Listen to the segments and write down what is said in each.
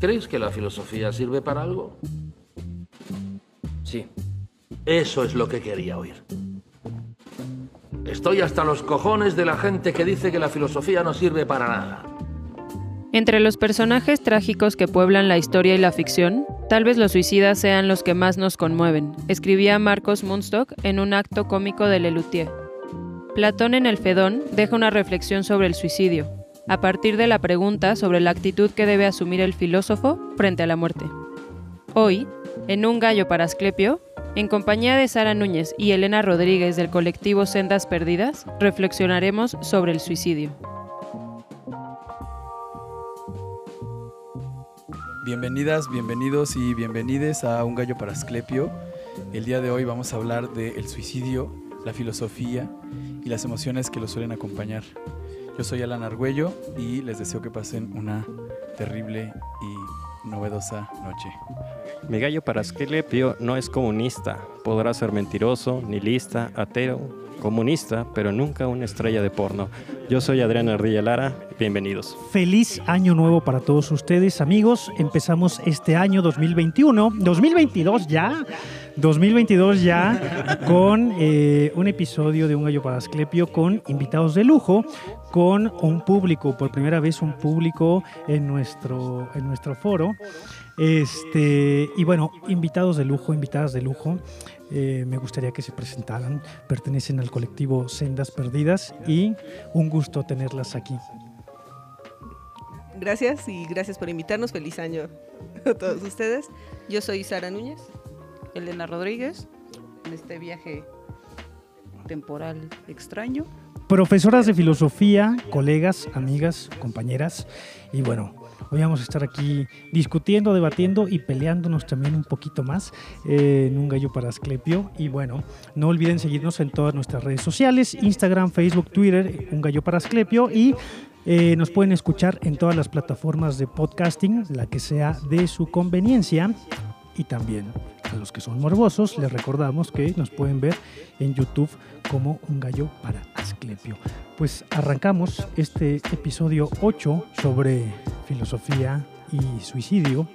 ¿Creéis que la filosofía sirve para algo? Sí. Eso es lo que quería oír. Estoy hasta los cojones de la gente que dice que la filosofía no sirve para nada. Entre los personajes trágicos que pueblan la historia y la ficción, tal vez los suicidas sean los que más nos conmueven, escribía Marcos Munstock en un acto cómico de Lelutier. Platón en el Fedón deja una reflexión sobre el suicidio, a partir de la pregunta sobre la actitud que debe asumir el filósofo frente a la muerte. Hoy, en Un gallo para Asclepio, en compañía de Sara Núñez y Elena Rodríguez del colectivo Sendas Perdidas, reflexionaremos sobre el suicidio. Bienvenidas, bienvenidos y bienvenides a Un Gallo para Asclepio. El día de hoy vamos a hablar del suicidio, la filosofía y las emociones que lo suelen acompañar. Yo soy Alan Argüello y les deseo que pasen una terrible y novedosa noche. Mi gallo para Asclepio no es comunista. Podrá ser mentiroso, nihilista, ateo, comunista, pero nunca una estrella de porno. Yo soy Adrián Ardilla Lara. Bienvenidos. Feliz año nuevo para todos ustedes, amigos. Empezamos este año 2021, 2022 ya. 2022 ya con eh, un episodio de Un Gallo para Asclepio con invitados de lujo, con un público, por primera vez un público en nuestro, en nuestro foro. Este, y bueno, invitados de lujo, invitadas de lujo. Eh, me gustaría que se presentaran. Pertenecen al colectivo Sendas Perdidas y un gusto tenerlas aquí. Gracias y gracias por invitarnos. Feliz año a todos ustedes. Yo soy Sara Núñez. Elena Rodríguez, en este viaje temporal extraño. Profesoras de filosofía, colegas, amigas, compañeras. Y bueno, Hoy vamos a estar aquí discutiendo, debatiendo y peleándonos también un poquito más eh, en un gallo para Asclepio. Y bueno, no olviden seguirnos en todas nuestras redes sociales, Instagram, Facebook, Twitter, un gallo para Asclepio y eh, nos pueden escuchar en todas las plataformas de podcasting, la que sea de su conveniencia. Y también a los que son morbosos, les recordamos que nos pueden ver en YouTube como un gallo para Asclepio. Pues arrancamos este episodio 8 sobre filosofía y suicidio,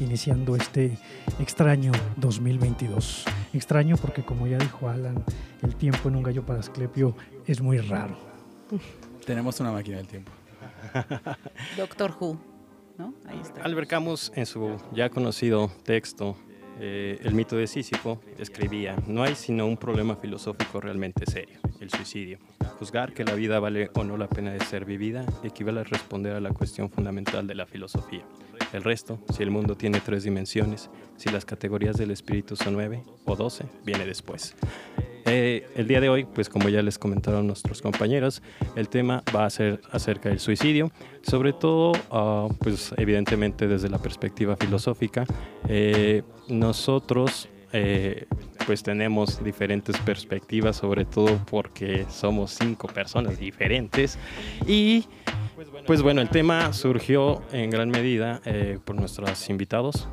iniciando este extraño 2022. Extraño porque, como ya dijo Alan, el tiempo en un gallo para Asclepio es muy raro. Tenemos una máquina del tiempo. Doctor Who, ¿no? En su ya conocido texto eh, El mito de Sísifo, escribía, no hay sino un problema filosófico realmente serio, el suicidio. Juzgar que la vida vale o no la pena de ser vivida equivale a responder a la cuestión fundamental de la filosofía. El resto, si el mundo tiene tres dimensiones, si las categorías del espíritu son nueve o doce, viene después. Eh, el día de hoy, pues como ya les comentaron nuestros compañeros, el tema va a ser acerca del suicidio, sobre todo, ah, pues evidentemente desde la perspectiva filosófica. Eh, nosotros eh, pues tenemos diferentes perspectivas, sobre todo porque somos cinco personas diferentes. Y pues bueno, el tema surgió en gran medida por nuestros invitados.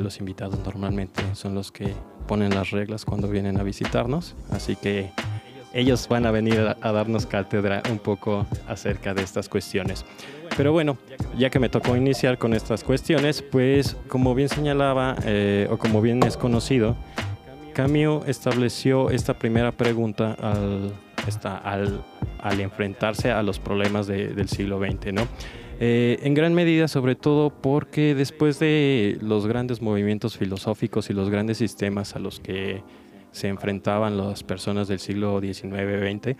Los invitados normalmente son los que ponen las reglas cuando vienen a visitarnos, así que ellos van a venir a, darnos cátedra un poco acerca de estas cuestiones. Pero bueno, ya que me tocó iniciar con estas cuestiones, pues como bien señalaba eh, o como bien es conocido, Camus estableció esta primera pregunta al, al, al enfrentarse a los problemas del siglo XX, ¿no? Eh, en gran medida, sobre todo porque después de los grandes movimientos filosóficos y los grandes sistemas a los que se enfrentaban las personas del siglo XIX-XX,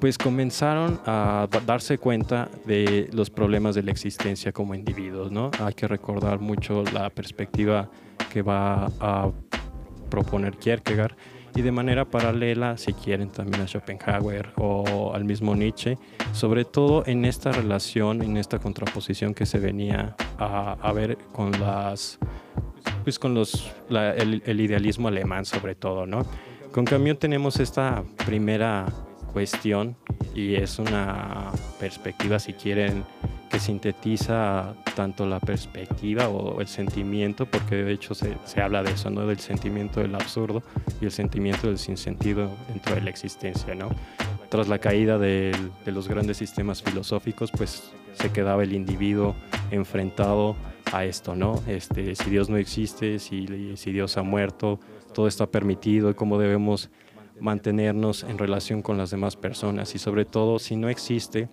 pues comenzaron a darse cuenta de los problemas de la existencia como individuos. Hay que recordar mucho la perspectiva que va a proponer Kierkegaard y de manera paralela, si quieren, también a Schopenhauer o al mismo Nietzsche, sobre todo en esta relación, en esta contraposición que se venía a, ver con las pues con los, el, el, idealismo alemán sobre todo, ¿no? Con Camus tenemos esta primera cuestión y es una perspectiva, si quieren, que sintetiza tanto la perspectiva o el sentimiento, porque de hecho se, se, habla de eso, ¿no? del sentimiento del absurdo y el sentimiento del sinsentido dentro de la existencia. ¿no? Tras la caída de, de los grandes sistemas filosóficos, pues se quedaba el individuo enfrentado a esto, ¿no? Este, si Dios no existe, si, si Dios ha muerto, todo está permitido y cómo debemos mantenernos en relación con las demás personas y sobre todo si no existe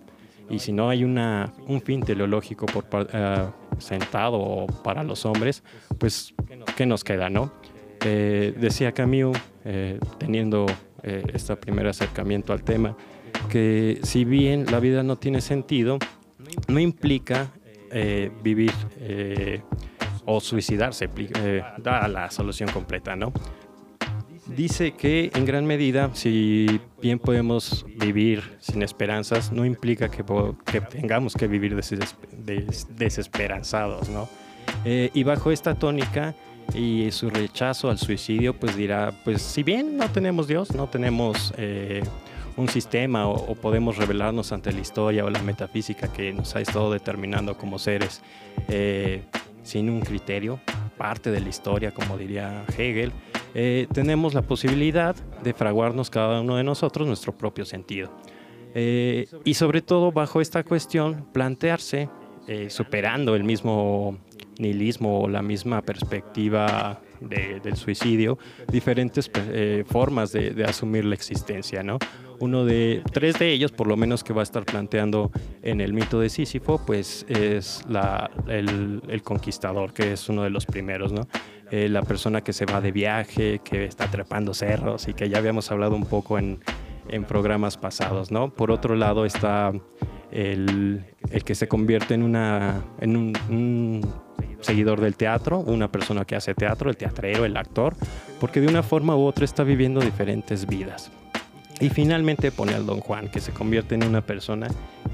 y si no hay una, un fin teleológico uh, sentado para los hombres, pues ¿qué nos queda, no? Eh, decía Camus, eh, teniendo eh, este primer acercamiento al tema, que si bien la vida no tiene sentido, no implica eh, vivir eh, o suicidarse, da la solución completa, ¿no? Dice que en gran medida, si bien podemos vivir sin esperanzas, no implica que, que tengamos que vivir desesperanzados, ¿no? y bajo esta tónica, y su rechazo al suicidio, pues dirá, pues si bien no tenemos Dios, no tenemos eh, un sistema o, podemos revelarnos ante la historia o la metafísica que nos ha estado determinando como seres eh, sin un criterio, parte de la historia, como diría Hegel, eh, tenemos la posibilidad de fraguarnos cada uno de nosotros nuestro propio sentido. y sobre todo bajo esta cuestión, plantearse, superando el mismo nihilismo o la misma perspectiva del suicidio, diferentes eh, formas de, asumir la existencia, ¿no? Uno de, tres de ellos, por lo menos que va a estar planteando en el mito de Sísifo, pues es la, el, conquistador, que es uno de los primeros, ¿no? Eh, la persona que se va de viaje, que está trepando cerros y que ya habíamos hablado un poco en, en programas pasados, ¿no? Por otro lado está el, el que se convierte en, una, en un seguidor del teatro, una persona que hace teatro, el teatrero, el actor, porque de una forma u otra está viviendo diferentes vidas. Y finalmente pone al Don Juan, que se convierte en una persona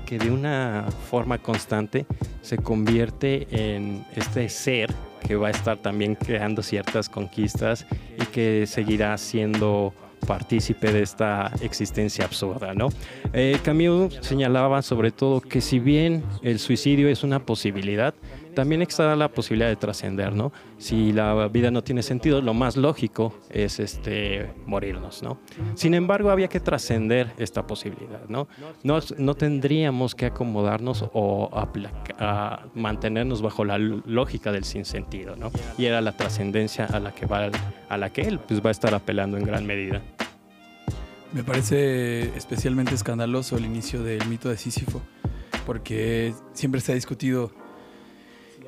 que de una forma constante se convierte en este ser que va a estar también creando ciertas conquistas y que seguirá siendo partícipe de esta existencia absurda. ¿no? Eh, Camus señalaba sobre todo que si bien el suicidio es una posibilidad, también está la posibilidad de trascender, ¿no? Si la vida no tiene sentido, lo más lógico es este, morirnos, ¿no? Sin embargo, había que trascender esta posibilidad, ¿no? ¿no? No tendríamos que acomodarnos o a mantenernos bajo la lógica del sinsentido, ¿no? Y era la trascendencia a la que va, a la que él pues, va a estar apelando en gran medida. Me parece especialmente escandaloso el inicio del mito de Sísifo, porque siempre se ha discutido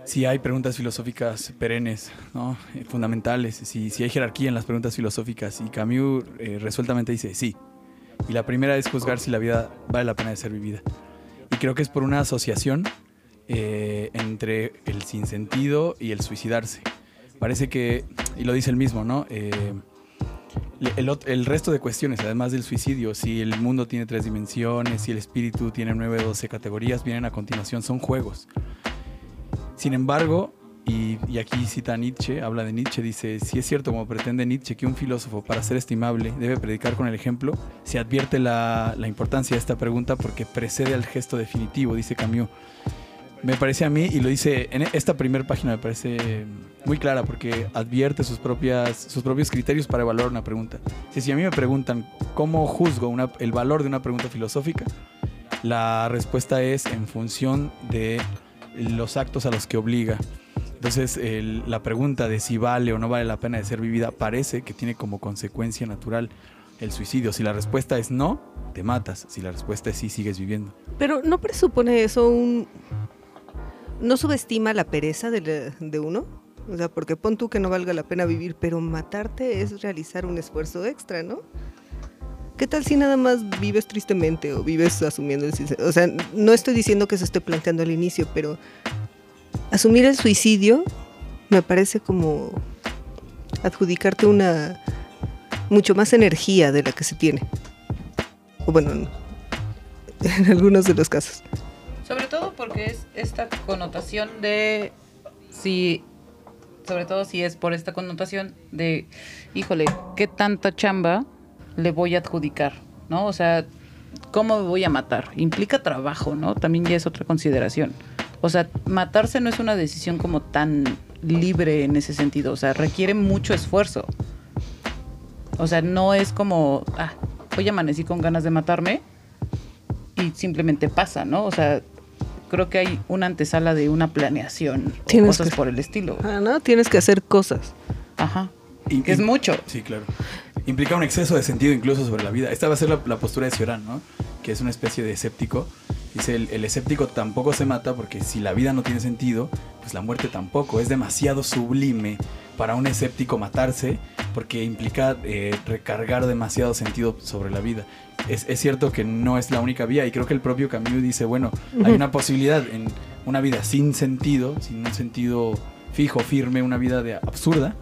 si hay preguntas filosóficas perennes, ¿no? Eh, fundamentales, si, si, hay jerarquía en las preguntas filosóficas. Y Camus eh, resueltamente dice sí. Y la primera es juzgar si la vida vale la pena de ser vivida. Y creo que es por una asociación eh, entre el sinsentido y el suicidarse. Parece que, y lo dice él mismo, ¿no? el, el, resto de cuestiones, además del suicidio, si el mundo tiene tres dimensiones, si el espíritu tiene nueve doce categorías, vienen a continuación, son juegos. Sin embargo, y, aquí cita Nietzsche, habla de Nietzsche, dice, si es cierto como pretende Nietzsche que un filósofo para ser estimable debe predicar con el ejemplo, se advierte la, importancia de esta pregunta porque precede al gesto definitivo, dice Camus. Me parece a mí, y lo dice en esta primera página, me parece muy clara porque advierte sus, propias, sus propios criterios para evaluar una pregunta. Si, si a mí me preguntan cómo juzgo el valor de una pregunta filosófica, la respuesta es en función de los actos a los que obliga. Entonces, la pregunta de si vale o no vale la pena de ser vivida parece que tiene como consecuencia natural el suicidio. Si la respuesta es no, te matas. Si la respuesta es sí, sigues viviendo. Pero ¿no presupone eso un... ¿No subestima la pereza de, de uno? O sea, porque pon tú que no valga la pena vivir, pero matarte es realizar un esfuerzo extra, ¿no? ¿Qué tal si nada más vives tristemente o vives asumiendo el suicidio? O sea, no estoy diciendo que se esté planteando al inicio, pero asumir el suicidio me parece como adjudicarte una mucho más energía de la que se tiene. O bueno, en algunos de los casos. Sobre todo porque es esta connotación de si sobre todo si es por esta connotación de híjole, qué tanta chamba le voy a adjudicar, ¿no? O sea, ¿cómo me voy a matar? Implica trabajo, ¿no? También ya es otra consideración. O sea, matarse no es una decisión como tan libre en ese sentido, o sea, requiere mucho esfuerzo. O sea, no es como, ah, hoy amanecí con ganas de matarme y simplemente pasa, ¿no? O sea, creo que hay una antesala de una planeación o Tienes cosas que- por el estilo. Ah, ¿no? Tienes que hacer cosas. Ajá. Y- Que es y- mucho. Sí, claro. Implica un exceso de sentido incluso sobre la vida. Esta va a ser la, la postura de Cioran, ¿no? Que es una especie de escéptico. Dice, el, el escéptico tampoco se mata porque si la vida no tiene sentido, pues la muerte tampoco. Es demasiado sublime para un escéptico matarse porque implica eh, recargar demasiado sentido sobre la vida. Es, es cierto que no es la única vía y creo que el propio Camus dice, bueno, hay una posibilidad en una vida sin sentido, sin un sentido fijo, firme, una vida de absurda,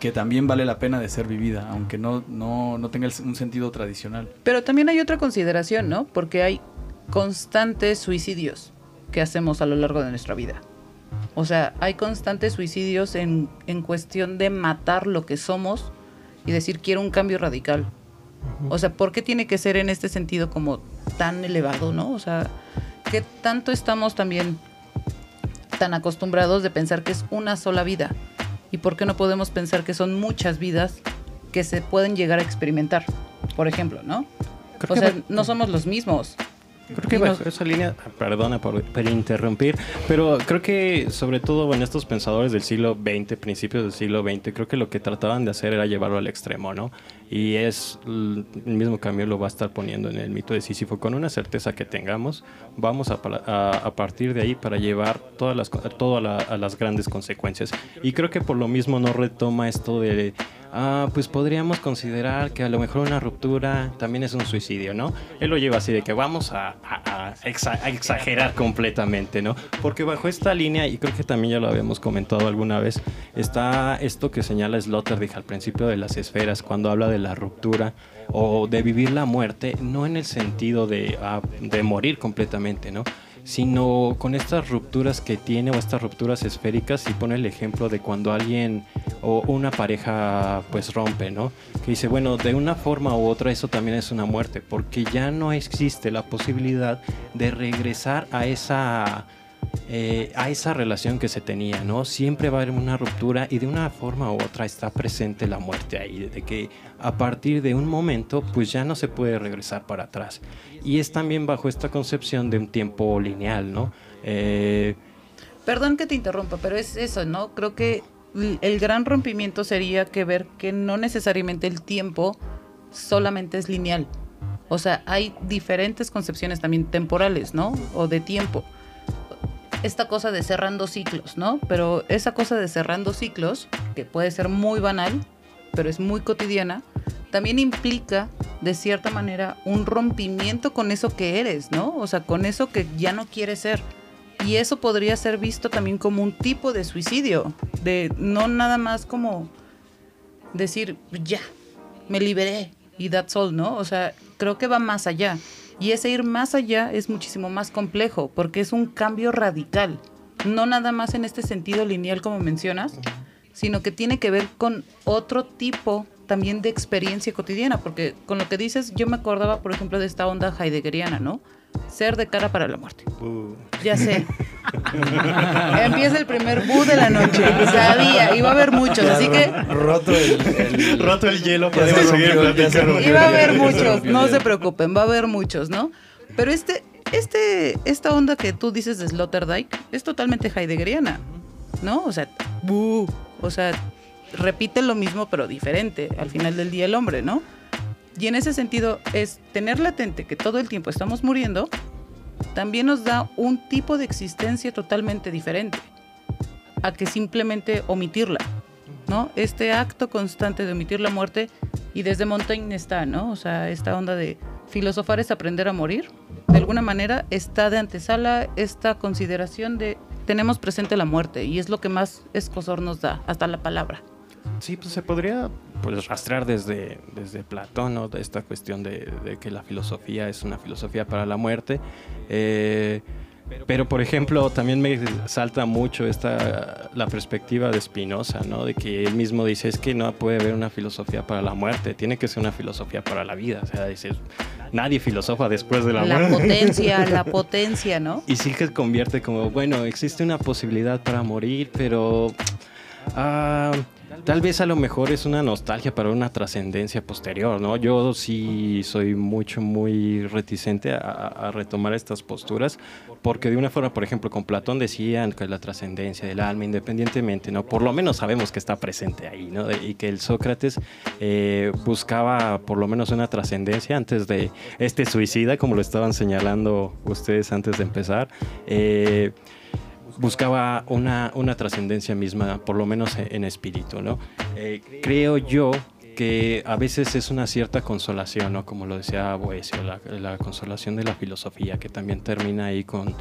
que también vale la pena de ser vivida, aunque no, no, no tenga el- un sentido tradicional. Pero también hay otra consideración, ¿no? Porque hay constantes suicidios que hacemos a lo largo de nuestra vida. O sea, hay constantes suicidios en, en cuestión de matar lo que somos y decir quiero un cambio radical. O sea, ¿por qué tiene que ser en este sentido como tan elevado, no? O sea, ¿qué tanto estamos también tan acostumbrados de pensar que es una sola vida? ¿Y por qué no podemos pensar que son muchas vidas que se pueden llegar a experimentar? Por ejemplo, ¿no? Creo O sea, va- no somos los mismos. Creo que bajo esa línea, perdona por, por interrumpir, pero creo que sobre todo en estos pensadores del siglo XX, principios del siglo XX, creo que lo que trataban de hacer era llevarlo al extremo, ¿no? Y es el mismo cambio lo va a estar poniendo en el mito de Sísifo, con una certeza que tengamos, vamos a, a- partir de ahí para llevar todas las, a, la- las grandes consecuencias. Y creo que por lo mismo no retoma esto de... Ah, pues podríamos considerar que a lo mejor una ruptura también es un suicidio, ¿no? Él lo lleva así de que vamos a, a- a exa- a exagerar completamente, ¿no? Porque bajo esta línea, y creo que también ya lo habíamos comentado alguna vez, está esto que señala Sloterdijk al principio de las esferas, cuando habla de la ruptura o de vivir la muerte, no en el sentido de, ah, de morir completamente, ¿no? Sino con estas rupturas que tiene o estas rupturas esféricas y pone el ejemplo de cuando alguien o una pareja pues rompe, ¿no? Que dice, bueno, de una forma u otra eso también es una muerte, porque ya no existe la posibilidad de regresar a esa eh, a esa relación que se tenía, ¿no? Siempre va a haber una ruptura y de una forma u otra está presente la muerte ahí, de que a partir de un momento pues ya no se puede regresar para atrás. Y es también bajo esta concepción de un tiempo lineal, ¿no? Eh, Perdón que te interrumpa, pero es eso, ¿no? Creo que el gran rompimiento sería que ver que no necesariamente el tiempo solamente es lineal. O sea, hay diferentes concepciones también temporales, ¿no? O de tiempo. Esta cosa de cerrando ciclos, ¿no? Pero esa cosa de cerrando ciclos, que puede ser muy banal, pero es muy cotidiana, también implica, de cierta manera, un rompimiento con eso que eres, ¿no? O sea, con eso que ya no quieres ser. Y eso podría ser visto también como un tipo de suicidio, de no nada más como decir, ya, me liberé y that's all, ¿no? O sea, creo que va más allá. Y ese ir más allá es muchísimo más complejo, porque es un cambio radical. No nada más en este sentido lineal como mencionas, sino que tiene que ver con otro tipo también de experiencia cotidiana, porque con lo que dices, yo me acordaba, por ejemplo, de esta onda heideggeriana, ¿no? Ser de cara para la muerte. uh, Ya sé. Empieza el primer bu de la noche. Sabía, iba a haber muchos, así que Roto el... el- Roto el hielo, Ya podemos seguir ya platicando. iba a haber Ya se muchos, no se preocupen, va a haber muchos, ¿no? Pero este, este, esta onda que tú dices de Sloterdijk es totalmente heideggeriana, ¿no? O sea, bu, o sea, repite lo mismo pero diferente al final del día el hombre, ¿no? Y en ese sentido es tener latente que todo el tiempo estamos muriendo, también nos da un tipo de existencia totalmente diferente a que simplemente omitirla, ¿no? Este acto constante de omitir la muerte y desde Montaigne está, ¿no? O sea, esta onda de filosofar es aprender a morir. De alguna manera está de antesala esta consideración de tenemos presente la muerte y es lo que más escosor nos da, hasta la palabra. Sí, pues se podría pues, rastrear desde, desde Platón, ¿no? De esta cuestión de, de que la filosofía es una filosofía para la muerte. Eh, pero, por ejemplo, también me salta mucho esta, la perspectiva de Spinoza, ¿no? De que él mismo dice, es que no puede haber una filosofía para la muerte, tiene que ser una filosofía para la vida. O sea, dice, nadie filosofa después de la, La muerte. potencia, la potencia, ¿no? Y sí que convierte como, bueno, existe una posibilidad para morir, pero ah, tal vez a lo mejor es una nostalgia para una trascendencia posterior, ¿no? Yo sí soy mucho, muy reticente a, retomar estas posturas, porque de una forma, por ejemplo, con Platón decían que la trascendencia del alma, independientemente, ¿no? Por lo menos sabemos que está presente ahí, ¿no? Y que el Sócrates eh, buscaba por lo menos una trascendencia antes de este suicida, como lo estaban señalando ustedes antes de empezar. Eh, buscaba una, una trascendencia misma, por lo menos en espíritu, ¿no? Eh, creo yo que a veces es una cierta consolación, ¿no? Como lo decía Boesio, la, la consolación de la filosofía, que también termina ahí con,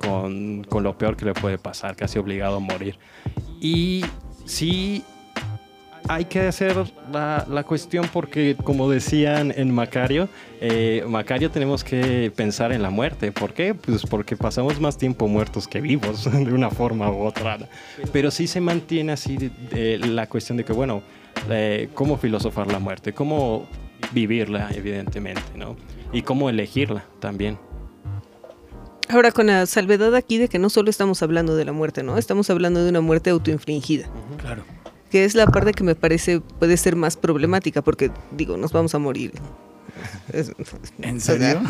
con, con, lo peor que le puede pasar, casi obligado a morir. Y sí hay que hacer la, la, cuestión porque, como decían en Macario, eh, Macario tenemos que pensar en la muerte. ¿Por qué? Pues porque pasamos más tiempo muertos que vivos, de una forma u otra. Pero sí se mantiene así de, de la cuestión de que, bueno, eh, cómo filosofar la muerte, cómo vivirla, evidentemente, ¿no? Y cómo elegirla también. Ahora, con la salvedad aquí de que no solo estamos hablando de la muerte, ¿no? Estamos hablando de una muerte autoinfligida. Uh -huh. Claro que es la parte que me parece puede ser más problemática, porque digo, nos vamos a morir. ¿En serio?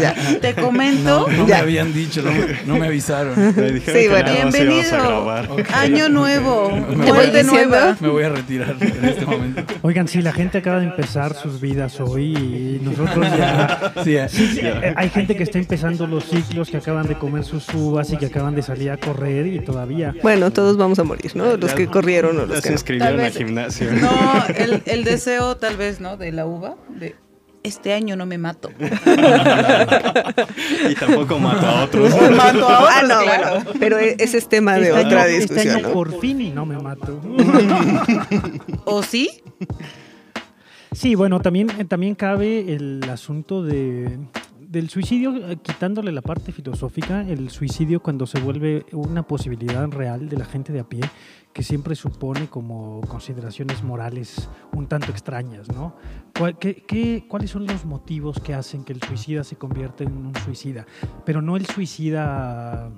ya. Te comento. No, no me habían dicho, no, no me avisaron. Me sí, bueno, bienvenido. Okay. Año nuevo. Me voy, de nuevo. Me voy a retirar en este momento. Oigan, sí, la gente acaba de empezar sus vidas hoy y nosotros ya. sí, sí, eh, hay gente que está empezando los ciclos, que acaban de comer sus uvas y que acaban de salir a correr y todavía. Bueno, todos vamos a morir, ¿no? Los que corrieron o los que se inscribieron al gimnasio. No, el, el deseo tal vez, ¿no? De la uva, de este año no me mato. y tampoco mato a otros. Mato a otros, Ah, no, claro. bueno, pero ese es tema de Este otra año- discusión. Este año ¿no? por fin y no me mato. ¿O sí? Sí, bueno, también, eh, también cabe el asunto de, del suicidio, eh, quitándole la parte filosófica, el suicidio cuando se vuelve una posibilidad real de la gente de a pie, que siempre supone como consideraciones morales un tanto extrañas, ¿no? ¿Cuál- qué- qué- ¿Cuáles son los motivos que hacen que el suicida se convierta en un suicida? Pero no el suicida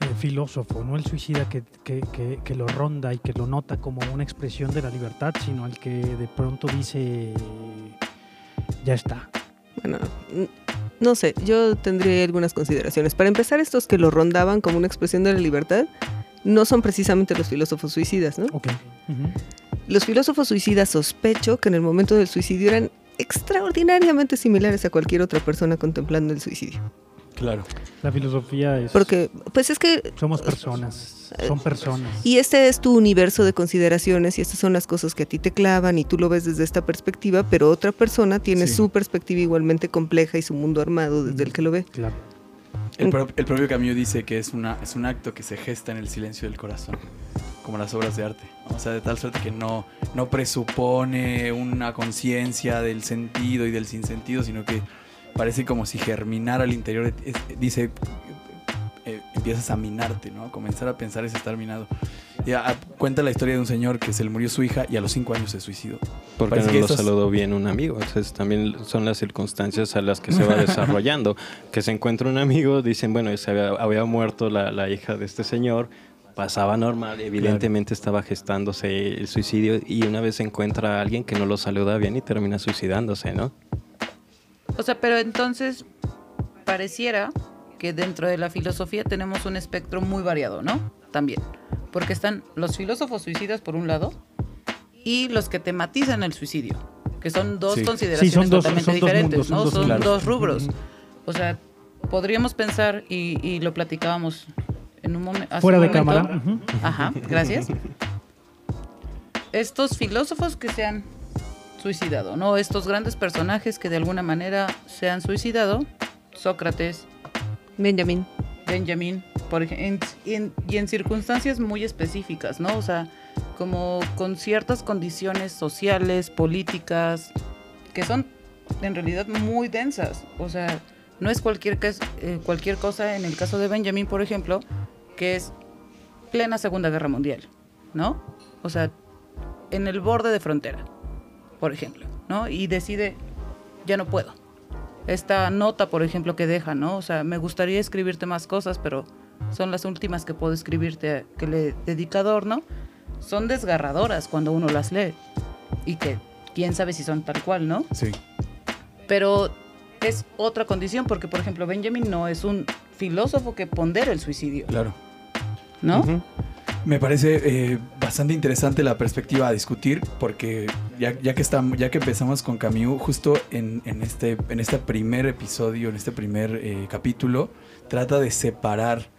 eh, filósofo, no el suicida que, que- que- que lo ronda y que lo nota como una expresión de la libertad, sino el que de pronto dice, ya está. Bueno, no sé, yo tendría algunas consideraciones. Para empezar, estos que lo rondaban como una expresión de la libertad no son precisamente los filósofos suicidas, ¿no? Ok. Ujú. Los filósofos suicidas sospecho que en el momento del suicidio eran extraordinariamente similares a cualquier otra persona contemplando el suicidio. Claro. La filosofía es... Porque, pues es que Somos personas, son personas. Y este es tu universo de consideraciones y estas son las cosas que a ti te clavan y tú lo ves desde esta perspectiva, pero otra persona tiene Sí. su perspectiva igualmente compleja y su mundo armado desde el que lo ve. Claro. El, pro- el propio Camus dice que es, una, es un acto que se gesta en el silencio del corazón, como las obras de arte. O sea, de tal suerte que no, no presupone una conciencia del sentido y del sinsentido, sino que parece como si germinara al interior. Es- dice, eh, empiezas a minarte, ¿no? Comenzar a pensar es estar minado. Y a- a- cuenta la historia de un señor que se le murió su hija y a los cinco años se suicidó. Porque Parece no que lo estos- saludó bien un amigo. Entonces también son las circunstancias a las que se va desarrollando. que se encuentra un amigo, dicen, bueno, se había, había muerto la, la hija de este señor, pasaba normal, evidentemente estaba gestándose el suicidio y una vez se encuentra a alguien que no lo saluda bien y termina suicidándose, ¿no? O sea, pero entonces pareciera que dentro de la filosofía tenemos un espectro muy variado, ¿no? También. Porque están los filósofos suicidas por un lado y los que tematizan el suicidio, que son dos Sí. consideraciones Sí, son dos- totalmente son diferentes, mundos, son ¿no? dos Son dos rubros. O sea, podríamos pensar, y, y lo platicábamos en un momento. Fuera de cámara. Ajá, gracias. Estos filósofos que se han suicidado, ¿no? Estos grandes personajes que de alguna manera se han suicidado, Sócrates, Benjamin. Benjamin, por ejemplo, y en circunstancias muy específicas, ¿no? O sea, como con ciertas condiciones sociales, políticas, que son en realidad muy densas. O sea, no es cualquier, eh, cualquier cosa en el caso de Benjamin, por ejemplo, que es plena Segunda Guerra Mundial, ¿no? O sea, en el borde de frontera, por ejemplo, ¿no? Y decide, ya no puedo. Esta nota, por ejemplo, que deja, ¿no? O sea, me gustaría escribirte más cosas, pero son las últimas que puedo escribirte que le dedicador, ¿no? son desgarradoras cuando uno las lee. Y que quién sabe si son tal cual, ¿no? Sí. Pero es otra condición, porque por ejemplo Benjamin no es un filósofo que pondera el suicidio, Claro. ¿no? Ujú. Me parece eh, bastante interesante la perspectiva a discutir porque ya, ya que estamos, ya que empezamos con Camus, justo en, este, en este primer episodio, en este primer eh, capítulo, trata de separar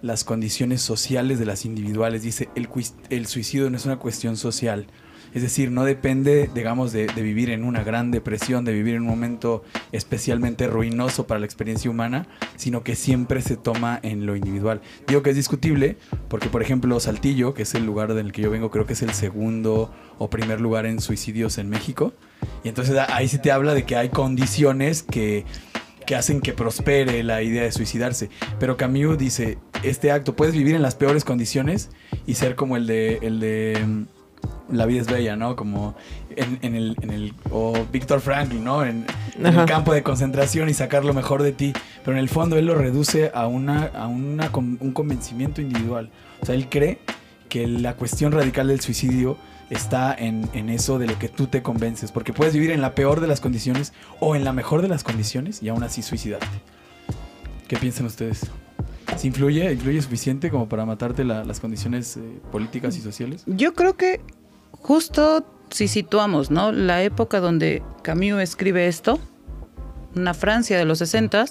las condiciones sociales de las individuales. Dice, el, el suicidio no es una cuestión social. Es decir, no depende, digamos, de, vivir en una gran depresión, de vivir en un momento especialmente ruinoso para la experiencia humana, sino que siempre se toma en lo individual. Digo que es discutible porque, por ejemplo, Saltillo, que es el lugar del que yo vengo, creo que es el segundo o primer lugar en suicidios en México. Y entonces ahí sí te habla de que hay condiciones que, que hacen que prospere la idea de suicidarse. Pero Camus dice, este acto, puedes vivir en las peores condiciones y ser como el de... El de mm, la vida es bella, ¿no? Como en, en el, en el. O Víctor Franklin, ¿no? En, en el campo de concentración y sacar lo mejor de ti. Pero en el fondo él lo reduce a, una, a una, un convencimiento individual. O sea, él cree que la cuestión radical del suicidio está en, en eso de lo que tú te convences. Porque puedes vivir en la peor de las condiciones o en la mejor de las condiciones y aún así suicidarte. ¿Qué piensan ustedes? ¿Se influye, influye suficiente como para matarte la- las condiciones eh, políticas y sociales? Yo creo que justo si situamos, ¿no? La época donde Camus escribe esto, una Francia de los 60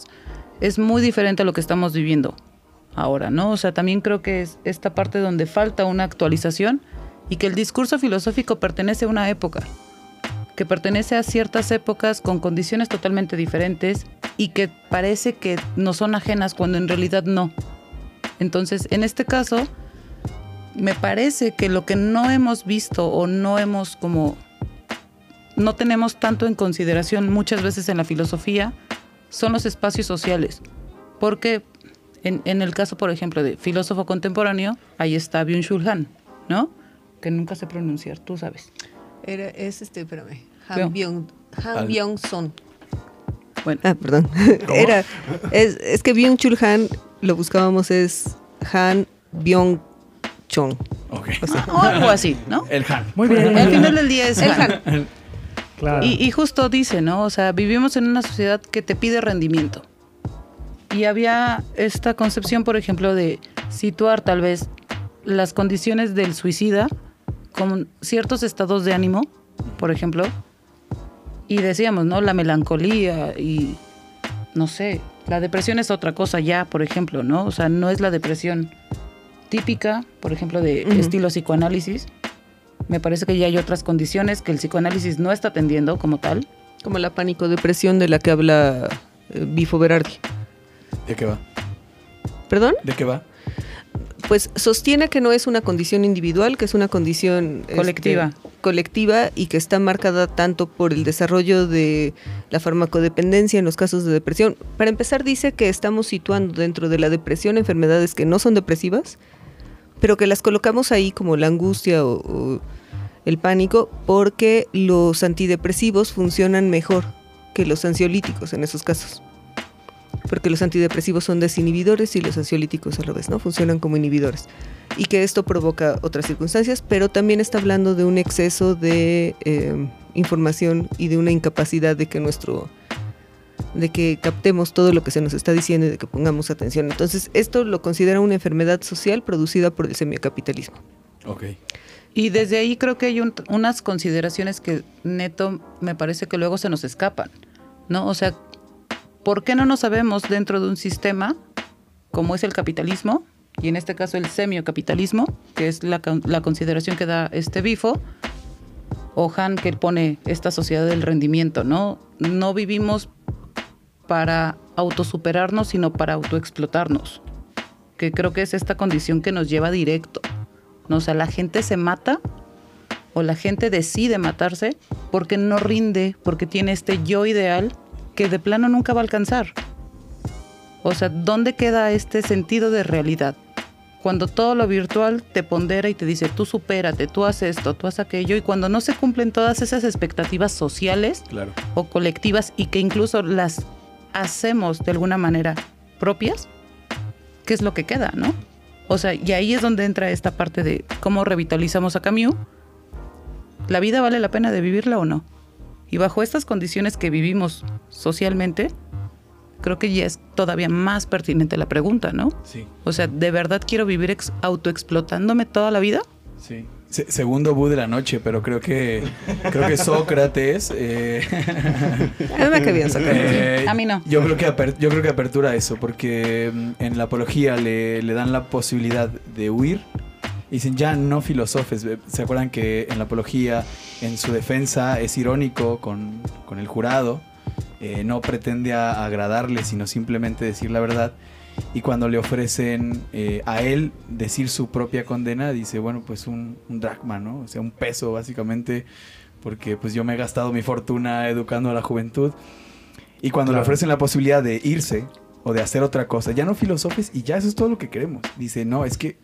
es muy diferente a lo que estamos viviendo ahora, ¿no? O sea, también creo que es esta parte donde falta una actualización y que el discurso filosófico pertenece a una época, que pertenece a ciertas épocas con condiciones totalmente diferentes y que parece que no son ajenas cuando en realidad no. Entonces, en este caso, me parece que lo que no hemos visto o no hemos como no tenemos tanto en consideración muchas veces en la filosofía son los espacios sociales. Porque en, en el caso, por ejemplo, de filósofo contemporáneo, ahí está Byung-Chul Han, ¿no? Que nunca sé pronunciar, tú sabes. Era, es este, espérame. Han Byung, Han Al- Byung Son. Bueno, Ah, perdón. Era, es, es que Byung Chul Han, lo buscábamos, es Han Byung Chong. Ok. o algo así, ¿no? El Han. Muy bien. Al final del día es El Han. Han. Claro. Y, y justo dice, ¿no? O sea, vivimos en una sociedad que te pide rendimiento. Y había esta concepción, por ejemplo, de situar tal vez las condiciones del suicida con ciertos estados de ánimo, por ejemplo. Y decíamos, ¿no? La melancolía y, no sé, la depresión es otra cosa ya, por ejemplo, ¿no? O sea, no es la depresión típica, por ejemplo, de estilo psicoanálisis. Me parece que ya hay otras condiciones que el psicoanálisis no está atendiendo como tal. Como la pánico-depresión de la que habla eh, Bifo Berardi. ¿De qué va? ¿Perdón? ¿De qué va? Pues sostiene que no es una condición individual, que es una condición este, Colectiva. colectiva y que está marcada tanto por el desarrollo de la farmacodependencia en los casos de depresión. Para empezar, dice que estamos situando dentro de la depresión enfermedades que no son depresivas, pero que las colocamos ahí como la angustia o, el pánico porque los antidepresivos funcionan mejor que los ansiolíticos en esos casos. Porque los antidepresivos son desinhibidores y los ansiolíticos al revés, ¿no? Funcionan como inhibidores. Y que esto provoca otras circunstancias, pero también está hablando de un exceso de eh, información y de una incapacidad de que nuestro de que captemos todo lo que se nos está diciendo y de que pongamos atención. Entonces, esto lo considera una enfermedad social producida por el semicapitalismo. Ok. Y desde ahí creo que hay un- unas consideraciones que neto me parece que luego se nos escapan, ¿no? O sea, ¿por qué no nos sabemos dentro de un sistema como es el capitalismo, y en este caso el semiocapitalismo, que es la, la consideración que da este bifo, o Han que pone esta sociedad del rendimiento, ¿no? No vivimos para autosuperarnos, sino para autoexplotarnos, que creo que es esta condición que nos lleva directo. ¿no? O sea, la gente se mata o la gente decide matarse porque no rinde, porque tiene este yo ideal que de plano nunca va a alcanzar. O sea, ¿dónde queda este sentido de realidad? Cuando todo lo virtual te pondera y te dice, tú supérate, tú haces esto, tú haces aquello, y cuando no se cumplen todas esas expectativas sociales Claro. o colectivas y que incluso las hacemos de alguna manera propias, ¿qué es lo que queda, no? O sea, y ahí es donde entra esta parte de cómo revitalizamos a Camus. ¿La vida vale la pena de vivirla o no? Y bajo estas condiciones que vivimos socialmente, creo que ya es todavía más pertinente la pregunta, ¿no? Sí, O sea, ¿de verdad quiero vivir ex- autoexplotándome toda la vida? sí. Se- segundo Bu de la noche, pero creo que creo que Sócrates eh, A mí me cae bien Sócrates. eh, A mí no. Yo creo que aper- yo creo que apertura eso, porque mm, en la apología le, le dan la posibilidad de huir. Y dicen, ya no filosofes. ¿Se acuerdan que en la apología, en su defensa, es irónico con, con el jurado? Eh, no pretende a- agradarle, sino simplemente decir la verdad. Y cuando le ofrecen eh, a él decir su propia condena, dice, bueno, pues un, un dracma, ¿no? O sea, un peso básicamente, porque pues yo me he gastado mi fortuna educando a la juventud. Y cuando le Claro. ofrecen la posibilidad de irse o de hacer otra cosa, ya no filosofes y ya eso es todo lo que queremos. Dice, no, es que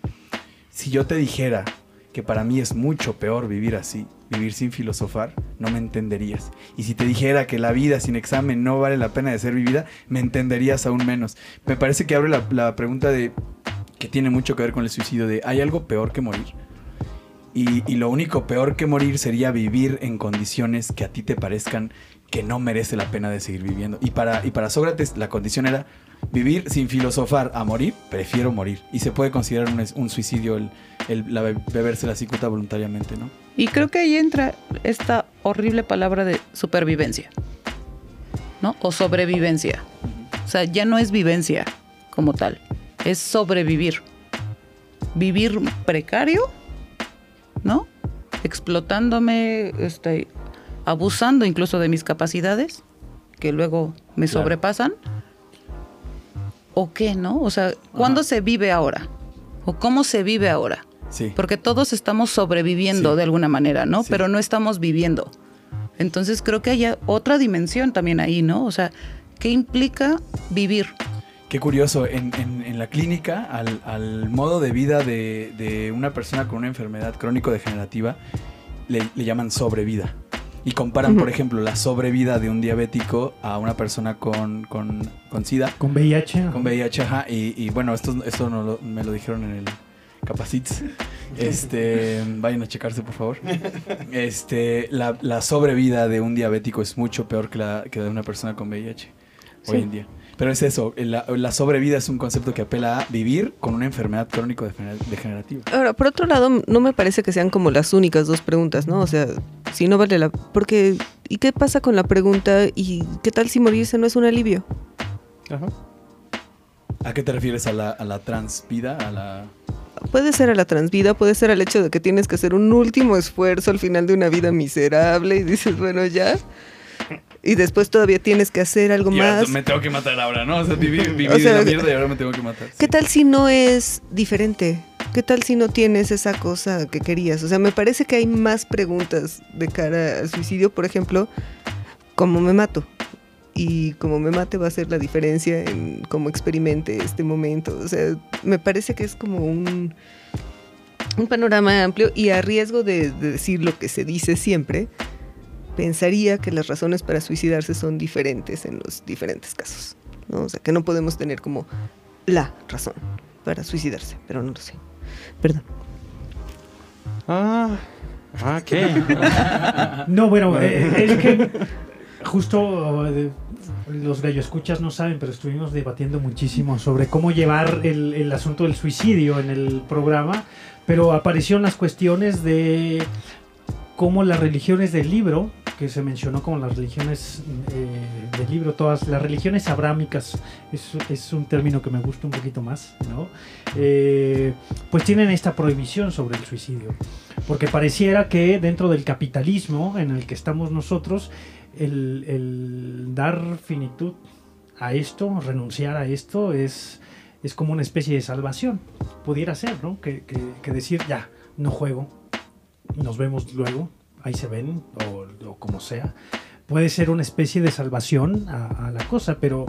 si yo te dijera que para mí es mucho peor vivir así, vivir sin filosofar, no me entenderías. Y si te dijera que la vida sin examen no vale la pena de ser vivida, me entenderías aún menos. Me parece que abre la, pregunta de que tiene mucho que ver con el suicidio de ¿hay algo peor que morir? Y, y lo único peor que morir sería vivir en condiciones que a ti te parezcan que no merece la pena de seguir viviendo. Y para, y para Sócrates la condición era vivir sin filosofar a morir, prefiero morir. Y se puede considerar un, un suicidio el, el- la beberse la cicuta voluntariamente, ¿no? Y creo que ahí entra esta horrible palabra de supervivencia, ¿no? O sobrevivencia. O sea, ya no es vivencia como tal, es sobrevivir. Vivir precario, ¿no? Explotándome, este, abusando incluso de mis capacidades, que luego me Claro. sobrepasan. ¿O qué, no? O sea, ¿cuándo Ajá. se vive ahora? ¿O cómo se vive ahora? Sí. Porque todos estamos sobreviviendo Sí. de alguna manera, ¿no? Sí. Pero no estamos viviendo. Entonces creo que hay otra dimensión también ahí, ¿no? O sea, ¿qué implica vivir? Qué curioso, en, en- en la clínica, al, al modo de vida de, de una persona con una enfermedad crónico-degenerativa, le, le llaman sobrevida. Y comparan, por ejemplo, la sobrevida de un diabético a una persona con, con, con SIDA, Con VIH. con VIH, ajá, y, y bueno, esto, esto no lo- me lo dijeron en el Capacits. Este, vayan a checarse, por favor. Este, la, la sobrevida de un diabético es mucho peor que la, que de una persona con VIH hoy en día. Pero es eso, la, la sobrevida es un concepto que apela a vivir con una enfermedad crónico-degenerativa. Ahora, por otro lado, no me parece que sean como las únicas dos preguntas, ¿no? O sea, si no vale la... Porque, ¿y qué pasa con la pregunta? ¿Y qué tal si morirse no es un alivio? Ajá. ¿A qué te refieres? ¿A la, a la transvida? ¿A la...? Puede ser a la transvida, puede ser al hecho de que tienes que hacer un último esfuerzo al final de una vida miserable y dices, bueno, ya. Y después todavía tienes que hacer algo Y ahora más. me tengo que matar ahora, ¿no? O sea, viví, viví O sea, de la mierda y ahora me tengo que matar. ¿Qué Sí. tal si no es diferente? ¿Qué tal si no tienes esa cosa que querías? O sea, me parece que hay más preguntas de cara al suicidio, por ejemplo, ¿cómo me mato? Y cómo me mate va a ser la diferencia en cómo experimente este momento. O sea, me parece que es como un, un panorama amplio y a riesgo de, de decir lo que se dice siempre, pensaría que las razones para suicidarse son diferentes en los diferentes casos. O sea, que no podemos tener como la razón para suicidarse, pero no lo sé. Perdón. Ah, ah, ¿qué? No, bueno, eh, es que justo eh, los escuchas no saben, pero estuvimos debatiendo muchísimo sobre cómo llevar el, el asunto del suicidio en el programa, pero aparecieron las cuestiones de cómo las religiones del libro, que se mencionó como las religiones eh, del libro, todas las religiones abrámicas, es, un término que me gusta un poquito más, ¿no? Eh, pues tienen esta prohibición sobre el suicidio. Porque pareciera que dentro del capitalismo en el que estamos nosotros, el, dar finitud a esto, renunciar a esto, es, es como una especie de salvación. Pudiera ser, ¿no? Que, decir, ya, no juego, nos vemos luego, ahí se ven, o como sea. Puede ser una especie de salvación a, la cosa, pero,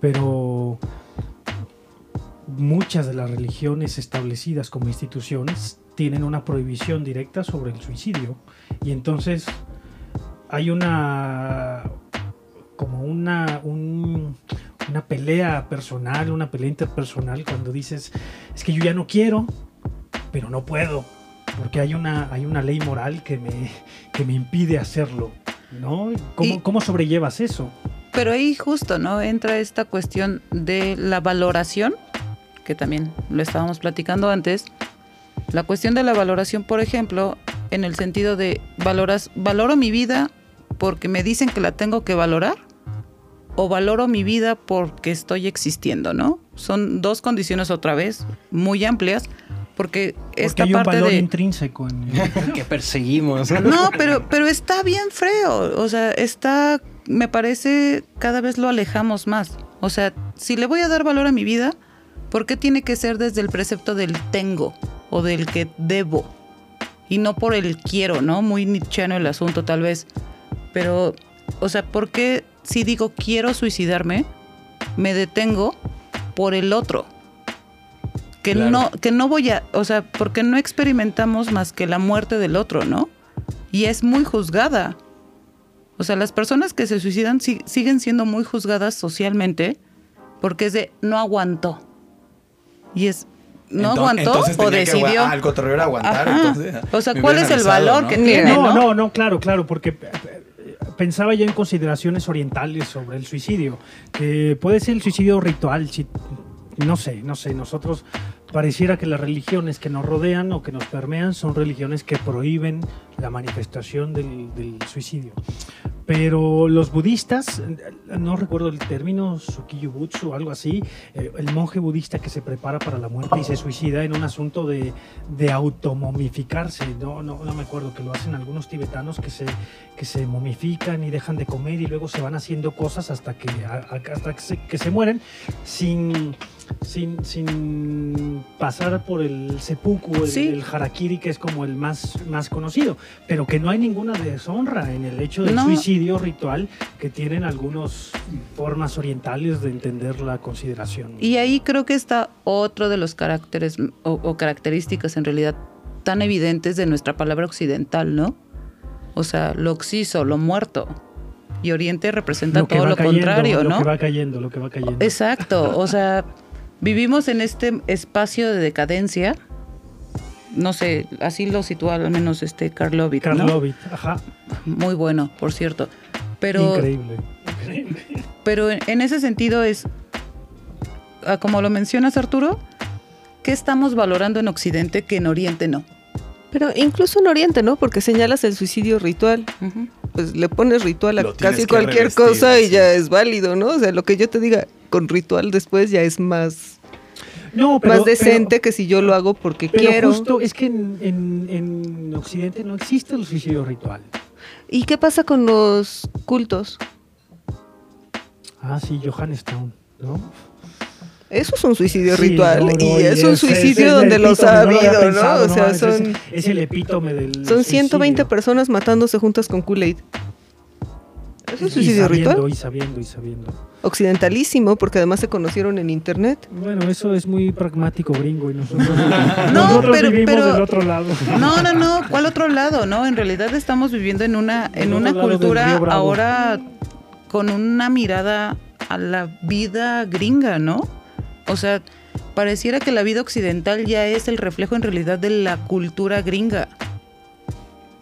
pero muchas de las religiones establecidas como instituciones tienen una prohibición directa sobre el suicidio. Y entonces hay una como una un, una pelea personal, una pelea interpersonal, cuando dices, es que yo ya no quiero, pero no puedo, porque hay una, hay una ley moral que me, que me impide hacerlo, ¿no? ¿Cómo, Y- ¿Cómo sobrellevas eso? Pero ahí justo, ¿no? Entra esta cuestión de la valoración, que también lo estábamos platicando antes. La cuestión de la valoración, por ejemplo, en el sentido de valoras, valoro mi vida porque me dicen que la tengo que valorar o valoro mi vida porque estoy existiendo, ¿no? Son dos condiciones otra vez muy amplias porque Porque esta hay un parte valor de intrínseco en que perseguimos. no, pero, pero está bien feo. O sea, está, me parece, cada vez lo alejamos más. O sea, si le voy a dar valor a mi vida, ¿por qué tiene que ser desde el precepto del tengo o del que debo? Y no por el quiero, ¿no? Muy nichano el asunto tal vez. Pero, o sea, ¿por qué si digo quiero suicidarme, me detengo por el otro? Que Claro. no, que no voy a, o sea, porque no experimentamos más que la muerte del otro, ¿no? Y es muy juzgada. O sea, las personas que se suicidan si- siguen siendo muy juzgadas socialmente porque es de no aguantó. Y es no Ento- aguantó entonces o tenía que decidió. ah, el cotorreo era aguantar. Entonces, O sea, ¿cuál es el valor ¿no? que tiene? No, ¿no? no, no, claro, claro, porque eh, eh, pensaba ya en consideraciones orientales sobre el suicidio, que puede ser el suicidio ritual, si- no sé, no sé, nosotros pareciera que las religiones que nos rodean o que nos permean son religiones que prohíben la manifestación del, del suicidio. Pero los budistas, no recuerdo el término, Tsukiyubutsu o algo así, eh, el monje budista que se prepara para la muerte y se suicida en un asunto de, de automomificarse, no, no, no me acuerdo, que lo hacen algunos tibetanos que se, que se momifican y dejan de comer y luego se van haciendo cosas hasta que, hasta que, se, que se mueren sin, sin, sin pasar por el seppuku, el, Sí. el harakiri, que es como el más, más conocido, pero que no hay ninguna deshonra en el hecho del No. suicidio ritual que tienen algunas formas orientales de entender la consideración. Y ahí creo que está otro de los caracteres o, o características en realidad tan evidentes de nuestra palabra occidental, ¿no? O sea, lo oxiso, lo muerto. Y Oriente representa todo lo cayendo, contrario, Lo ¿no? que va cayendo, lo que va cayendo. Exacto, o sea, vivimos en este espacio de decadencia. No sé, así lo sitúa al menos este Karlovich, ¿no? Karlovich, ajá, Muy bueno, por cierto. Pero, increíble. pero en, ese sentido es, ah, como lo mencionas Arturo, ¿qué estamos valorando en Occidente que en Oriente no? Pero incluso en Oriente, ¿no? Porque señalas el suicidio ritual. Ujú. Pues le pones ritual a Lo casi cualquier revestir, cosa y sí. ya es válido, ¿no? O sea, lo que yo te diga con ritual después ya es más, No, pero, más decente pero- que si yo lo hago porque pero quiero. justo es que en, en- en Occidente no existe el suicidio ritual. ¿Y qué pasa con los cultos? Ah, sí, Johannestown, ¿no? Eso es un suicidio Sí, ritual no, no, y es un suicidio es donde los ha habido, ¿no? pensado, O sea, son, es, el epítome del son 120 suicidio. personas matándose juntas con Kool-Aid. ¿Es un Y suicidio sabiendo, ritual? Y sabiendo, y sabiendo. Occidentalísimo, porque además se conocieron en internet. Bueno, eso es muy pragmático gringo y nosotros, No, nosotros pero- vivimos pero- del otro lado. No, no, no, ¿cuál otro lado? No, en realidad estamos viviendo en una, en una cultura ahora con una mirada a la vida gringa, ¿no? O sea, pareciera que la vida occidental ya es el reflejo en realidad de la cultura gringa.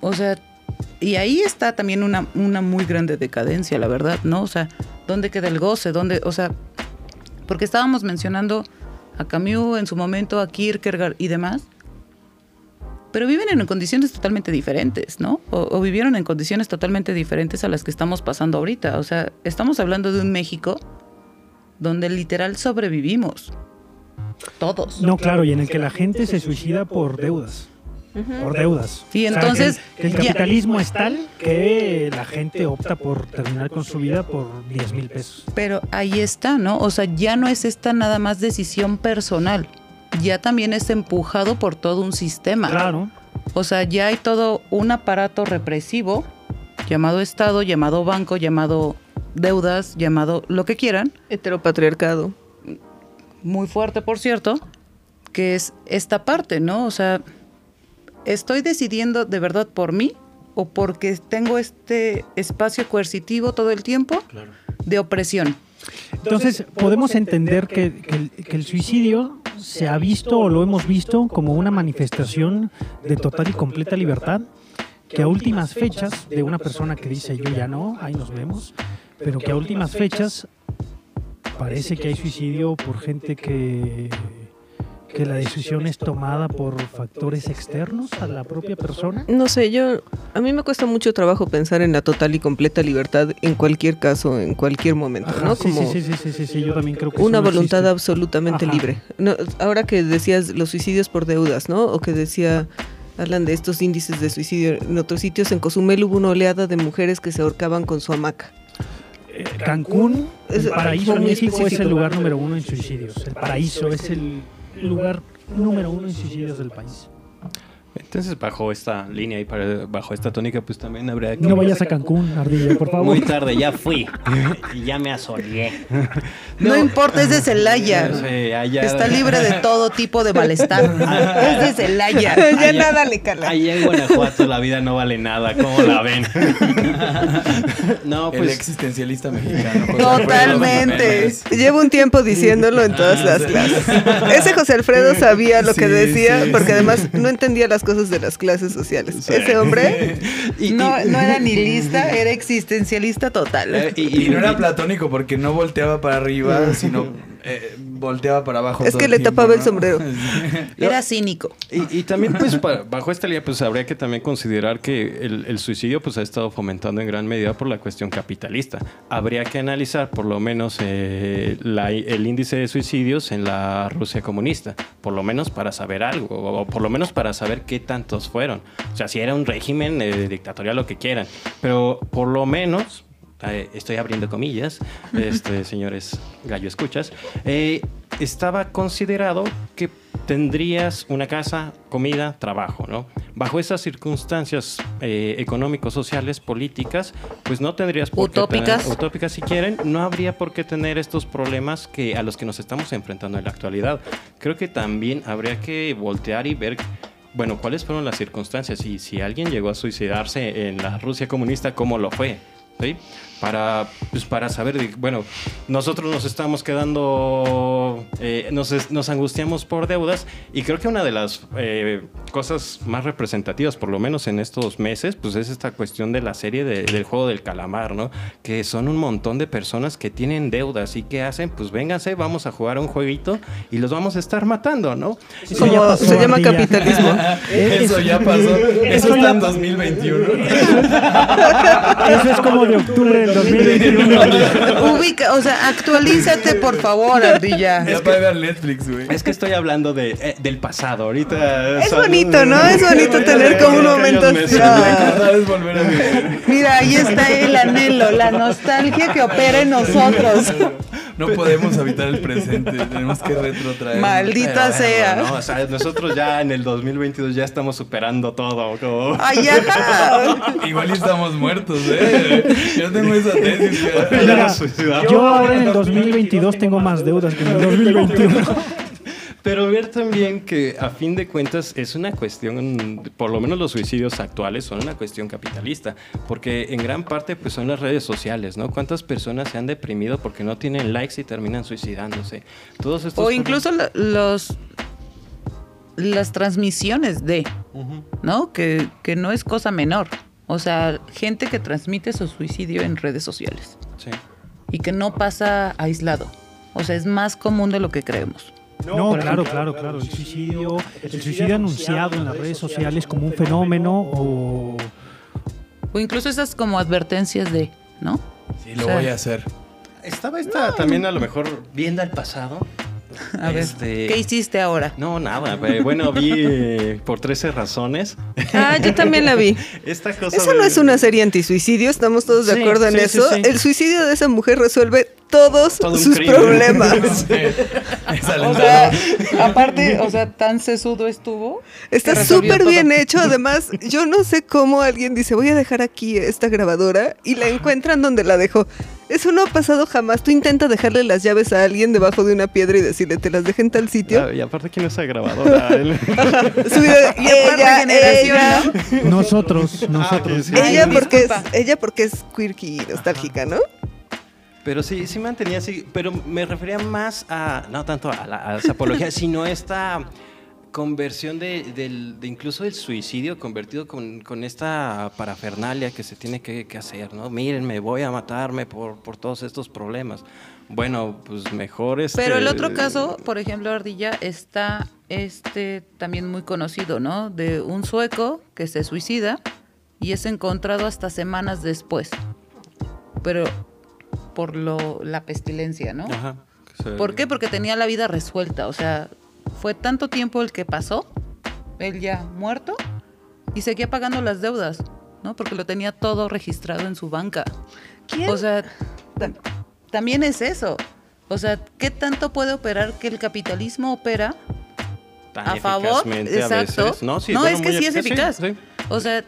O sea, y ahí está también una, una muy grande decadencia, la verdad, ¿no? O sea, ¿dónde queda el goce? ¿Dónde, o sea, porque estábamos mencionando a Camus en su momento, a Kierkegaard y demás, pero viven en condiciones totalmente diferentes, ¿no? O, o vivieron en condiciones totalmente diferentes a las que estamos pasando ahorita. O sea, estamos hablando de un México donde literal sobrevivimos. Todos. No, claro, y en el que la gente se suicida por deudas. Por deudas. Y O sea, entonces, que el, que el ya- capitalismo es tal que la gente opta por terminar con su vida por 10 mil pesos. Pero ahí está, ¿no? O sea, ya no es esta nada más decisión personal. Ya también es empujado por todo un sistema. Claro. O sea, ya hay todo un aparato represivo llamado Estado, llamado banco, llamado deudas, llamado lo que quieran, Heteropatriarcado. muy fuerte por cierto, que es esta parte, ¿no? O sea, estoy decidiendo de verdad por mí o porque tengo este espacio coercitivo todo el tiempo de opresión. Entonces, podemos entender que, que el, que el suicidio se ha visto o lo hemos visto como una manifestación de total y completa libertad, que a últimas fechas de una persona que dice yo ya no, ahí nos vemos, pero que a últimas fechas parece que hay suicidio por gente que, que la decisión es tomada por factores externos a la propia persona. No sé, yo a mí me cuesta mucho trabajo pensar en la total y completa libertad en cualquier caso, en cualquier momento, Ajá, ¿no? sí, Como sí, sí, sí, sí, sí, sí, yo también creo que una no voluntad existe. absolutamente Ajá. libre. No, ahora que decías los suicidios por deudas, ¿no? O que decía hablan de estos índices de suicidio en otros sitios. En Cozumel hubo una oleada de mujeres que se ahorcaban con su hamaca. Cancún, el paraíso en México es el lugar número uno en suicidios. El paraíso es el lugar número uno en suicidios del país. Entonces, bajo esta línea y para, bajo esta tónica, pues también habría que... No vayas a Cancún, Ardilla, por favor. Muy tarde, ya fui. Y ya me asoleé. No, importa, es de Celaya. No sé, allá- Está libre de todo tipo de malestar. es de Celaya. ya Allá- nada le cala. Allá en Guanajuato la vida no vale nada, ¿cómo la ven? no, El pues existencialista mexicano. Totalmente. Llevo un tiempo diciéndolo en todas Ah, las sí. clases. Ese José Alfredo sabía lo que decía, sí, porque sí. además no entendía las cosas de las clases sociales. Sí. Ese hombre, Y- y- No, era ni lista, era existencialista eh, total. Y no era platónico porque no volteaba para arriba, sino eh, volteaba para abajo. Es todo que el le tiempo, tapaba el ¿no? sombrero. Era cínico. Y, y también, pues, para- bajo esta línea, pues habría que también considerar que el, el suicidio, pues, ha estado fomentando en gran medida por la cuestión capitalista. Habría que analizar, por lo menos, eh, la- el índice de suicidios en la Rusia comunista, por lo menos para saber algo, o, o por lo menos para saber qué tantos fueron. O sea, si era un régimen eh, dictatorial, lo que quieran, pero por lo menos eh, estoy abriendo comillas, este, señores gallo escuchas, eh, estaba considerado que tendrías una casa, comida, trabajo, ¿no? Bajo esas circunstancias eh, económicos, sociales, políticas, pues no tendrías por qué Utópicas. tener- utópicas si quieren, no habría por qué tener estos problemas que a los que nos estamos enfrentando en la actualidad. Creo que también habría que voltear y ver bueno, ¿cuáles fueron las circunstancias? Y si alguien llegó a suicidarse en la Rusia comunista, ¿cómo lo fue? ¿Sí? Para, pues para saber, de- bueno, nosotros nos estamos quedando, eh, nos, nos angustiamos por deudas y creo que una de las eh, cosas más representativas, por lo menos en estos meses, pues es esta cuestión de la serie de- del juego del calamar, ¿no? Que son un montón de personas que tienen deudas y que hacen, pues vénganse, vamos a jugar un jueguito y los vamos a estar matando, ¿no? Eso Como ya pasó, se llama capitalismo. Eso ya pasó. Eso está en 2021. Eso es como de octubre del 2021. Ubica, o sea, actualízate, por favor, Ardilla. Ya para ver Netflix, güey. Es que estoy hablando de, eh, del pasado. Ahorita. Es son- bonito, ¿no? Es bonito tener como un momento así. Es. Mira, ahí está el anhelo, la nostalgia que opera en nosotros. No podemos habitar el presente, tenemos que retrotraer. Maldita Pero, sea. bueno, no, o sea, nosotros ya en el 2022 ya estamos superando todo. como- Ay, ajá. Igual estamos muertos, ¿eh? Yo tengo esa tesis. Ya suicidamos. Yo ahora en el 2022 tengo más deudas que en el 2021. Pero ver también que a fin de cuentas es una cuestión, por lo menos los suicidios actuales son una cuestión capitalista, porque en gran parte pues son las redes sociales, ¿no? ¿Cuántas personas se han deprimido porque no tienen likes y terminan suicidándose? Todos estos O incluso los las transmisiones de. ¿no? Que, que no es cosa menor. O sea, gente que transmite su suicidio en redes sociales Sí. y que no pasa aislado. O sea, es más común de lo que creemos. No, claro, claro, claro. El suicidio, el suicidio anunciado en las redes sociales como un fenómeno o O incluso esas como advertencias de, ¿no? Sí, lo O sea, voy a hacer. Estaba esta también a lo mejor viendo al pasado. A ver, Este- ¿qué hiciste ahora? No, nada. Bueno, vi eh, por 13 razones. Ah, yo también la vi. Esta cosa. Esa no es una serie antisuicidio, estamos todos de Sí, acuerdo en sí, eso. sí. El suicidio de esa mujer resuelve todos Todo sus crimen. problemas. O sea, aparte, o sea, tan sesudo estuvo. Está súper bien hecho. Además, yo no sé cómo alguien dice, voy a dejar aquí esta grabadora y la encuentran donde la dejó. Eso no ha pasado jamás. Tú intentas dejarle las llaves a alguien debajo de una piedra y decirle, te las dejé en tal sitio. Ah, Y aparte, ¿quién es grabadora? Él- Su vida- Y aparte ella, generación, ella, ¿no? nosotros, nosotros. sí. Ay, ella porque es, ella porque es quirky y nostálgica, ¿no? Pero sí, sí mantenía así, pero me refería más a, no tanto a la, a esa apología, sino esta conversión de, del- de incluso el suicidio convertido con, con esta parafernalia que se tiene que, que hacer, ¿no? Miren, me voy a matarme por, por todos estos problemas. Bueno, pues mejor este... Pero el otro caso, por ejemplo, Ardilla, está este también muy conocido, ¿no? De un sueco que se suicida y es encontrado hasta semanas después. Pero por lo, la pestilencia, ¿no? Ajá. ¿Por qué? Porque tenía la vida resuelta. O sea, fue tanto tiempo el que pasó, él ya muerto, y seguía pagando las deudas, ¿no? Porque lo tenía todo registrado en su banca. ¿Quién? O sea, ta- también es eso. O sea, ¿qué tanto puede operar que el capitalismo opera tan a favor? a Exacto. veces. No, sí, no bueno, es que sí es eficaz. sí. O sea,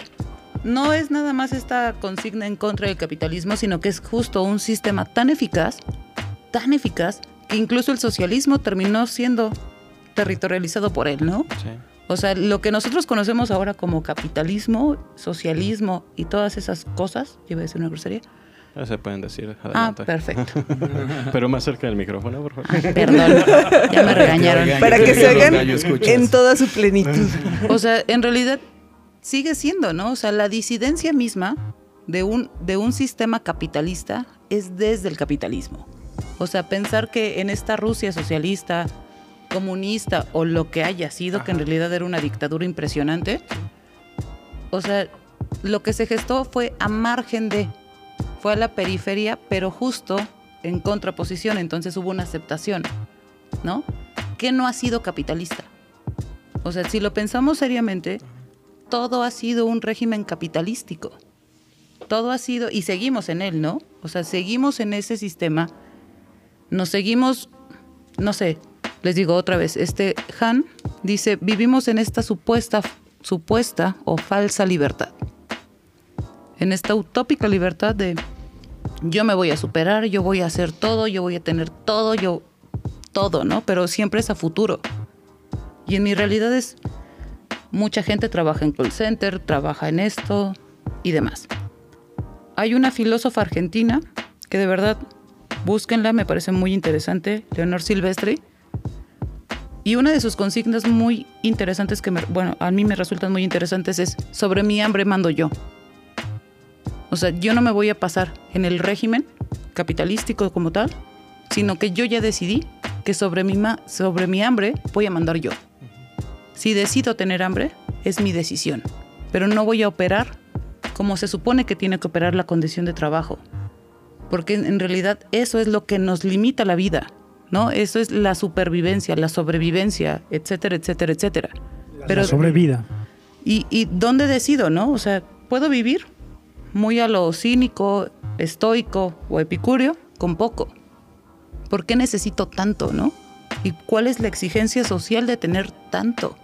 no es nada más esta consigna en contra del capitalismo, sino que es justo un sistema tan eficaz, tan eficaz, que incluso el socialismo terminó siendo territorializado por él, ¿no? Sí. O sea, lo que nosotros conocemos ahora como capitalismo, socialismo y todas esas cosas, yo iba a decir una grosería. Se pueden decir. Ah, perfecto. Pero más cerca del micrófono, por favor. Perdón, ya me regañaron. Oigan, Para que se escuchas. en toda su plenitud. O sea, en realidad sigue siendo, ¿no? O sea, la disidencia misma de un, de un sistema capitalista es desde el capitalismo. O sea, pensar que en esta Rusia socialista, comunista o lo que haya sido, que en realidad era una dictadura impresionante, o sea, lo que se gestó fue a margen de, fue a la periferia, pero justo en contraposición, entonces hubo una aceptación, ¿no? ¿Qué no ha sido capitalista? O sea, si lo pensamos seriamente, todo ha sido un régimen capitalístico. Todo ha sido, y seguimos en él, ¿no? O sea, seguimos en ese sistema. Nos seguimos, no sé, les digo otra vez, este Han dice, vivimos en esta supuesta, supuesta o falsa libertad. En esta utópica libertad de yo me voy a superar, yo voy a hacer todo, yo voy a tener todo, yo todo, ¿no? Pero siempre es a futuro. Y en mi realidad es, mucha gente trabaja en call center, trabaja en esto y demás. Hay una filósofa argentina que de verdad, búsquenla, me parece muy interesante, Leonor Silvestri. Y una de sus consignas muy interesantes que, me- bueno, a mí me resultan muy interesantes es, sobre mi hambre mando yo. O sea, yo no me voy a pasar en el régimen capitalístico como tal, sino que yo ya decidí que sobre mi, sobre mi hambre voy a mandar yo. Si decido tener hambre, es mi decisión, pero no voy a operar como se supone que tiene que operar la condición de trabajo, porque en realidad eso es lo que nos limita la vida, ¿no? Eso es la supervivencia, la sobrevivencia, etcétera, etcétera, etcétera. Pero la sobrevida. ¿Y, y dónde decido, no? O sea, ¿puedo vivir muy a lo cínico, estoico o epicúreo con poco? ¿Por qué necesito tanto, no? ¿Y cuál es la exigencia social de tener tanto?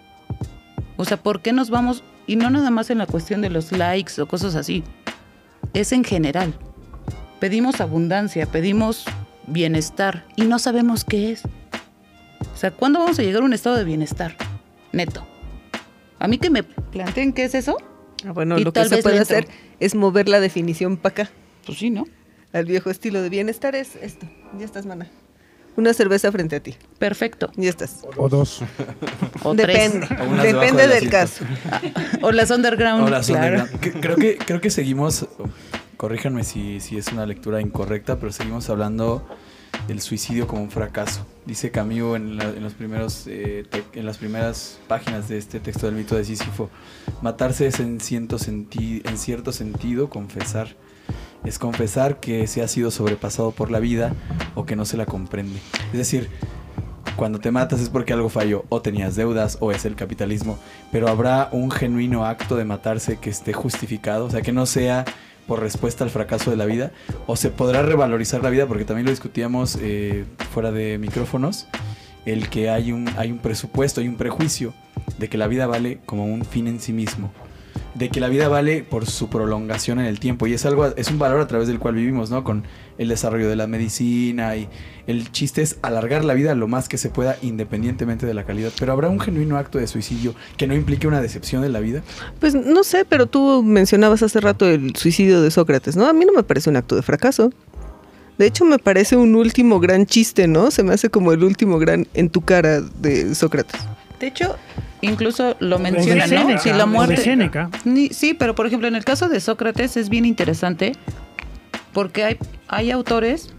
O sea, ¿por qué nos vamos, y no nada más en la cuestión de los likes o cosas así, es en general. Pedimos abundancia, pedimos bienestar y no sabemos qué es. O sea, ¿cuándo vamos a llegar a un estado de bienestar? Neto. A mí que me planteen qué es eso, Ah, bueno, Y lo que se puede hacer es mover la definición para acá. pues sí, ¿no? Al viejo estilo de bienestar es esto. Ya estás, mana. Una cerveza frente a ti. Perfecto. Ya estás. O dos. O Depende. O debajo Depende del del asiento. caso. tres. O las underground. Son de claro. Creo que, creo que seguimos, corríjanme si, si es una lectura incorrecta, pero seguimos hablando del suicidio como un fracaso. Dice Camus en, la- los primeros, eh, en las primeras páginas de este texto del mito de Sísifo, matarse es en cierto, senti- en cierto sentido confesar. Es confesar que se ha sido sobrepasado por la vida o que no se la comprende. Es decir, cuando te matas es porque algo falló, o tenías deudas, o es el capitalismo, pero habrá un genuino acto de matarse que esté justificado, o sea, que no sea por respuesta al fracaso de la vida, o se podrá revalorizar la vida, porque también lo discutíamos eh, fuera de micrófonos, el que hay un, hay un presupuesto, hay un prejuicio de que la vida vale como un fin en sí mismo, de que la vida vale por su prolongación en el tiempo, y es algo, es un valor a través del cual vivimos, ¿no? Con el desarrollo de la medicina y el chiste es alargar la vida lo más que se pueda independientemente de la calidad. Pero habrá un genuino acto de suicidio que no implique una decepción de la vida. Pues no sé, pero tú mencionabas hace rato el suicidio de Sócrates, ¿no? A mí no me parece un acto de fracaso. De hecho, me parece un último gran chiste, ¿no? Se me hace como el último gran en tu cara de Sócrates. De hecho, incluso lo O de menciona, ¿no? Séneca, Si la muerte. Séneca. Ni- Sí, pero por ejemplo, en el caso de Sócrates es bien interesante porque hay, hay autores,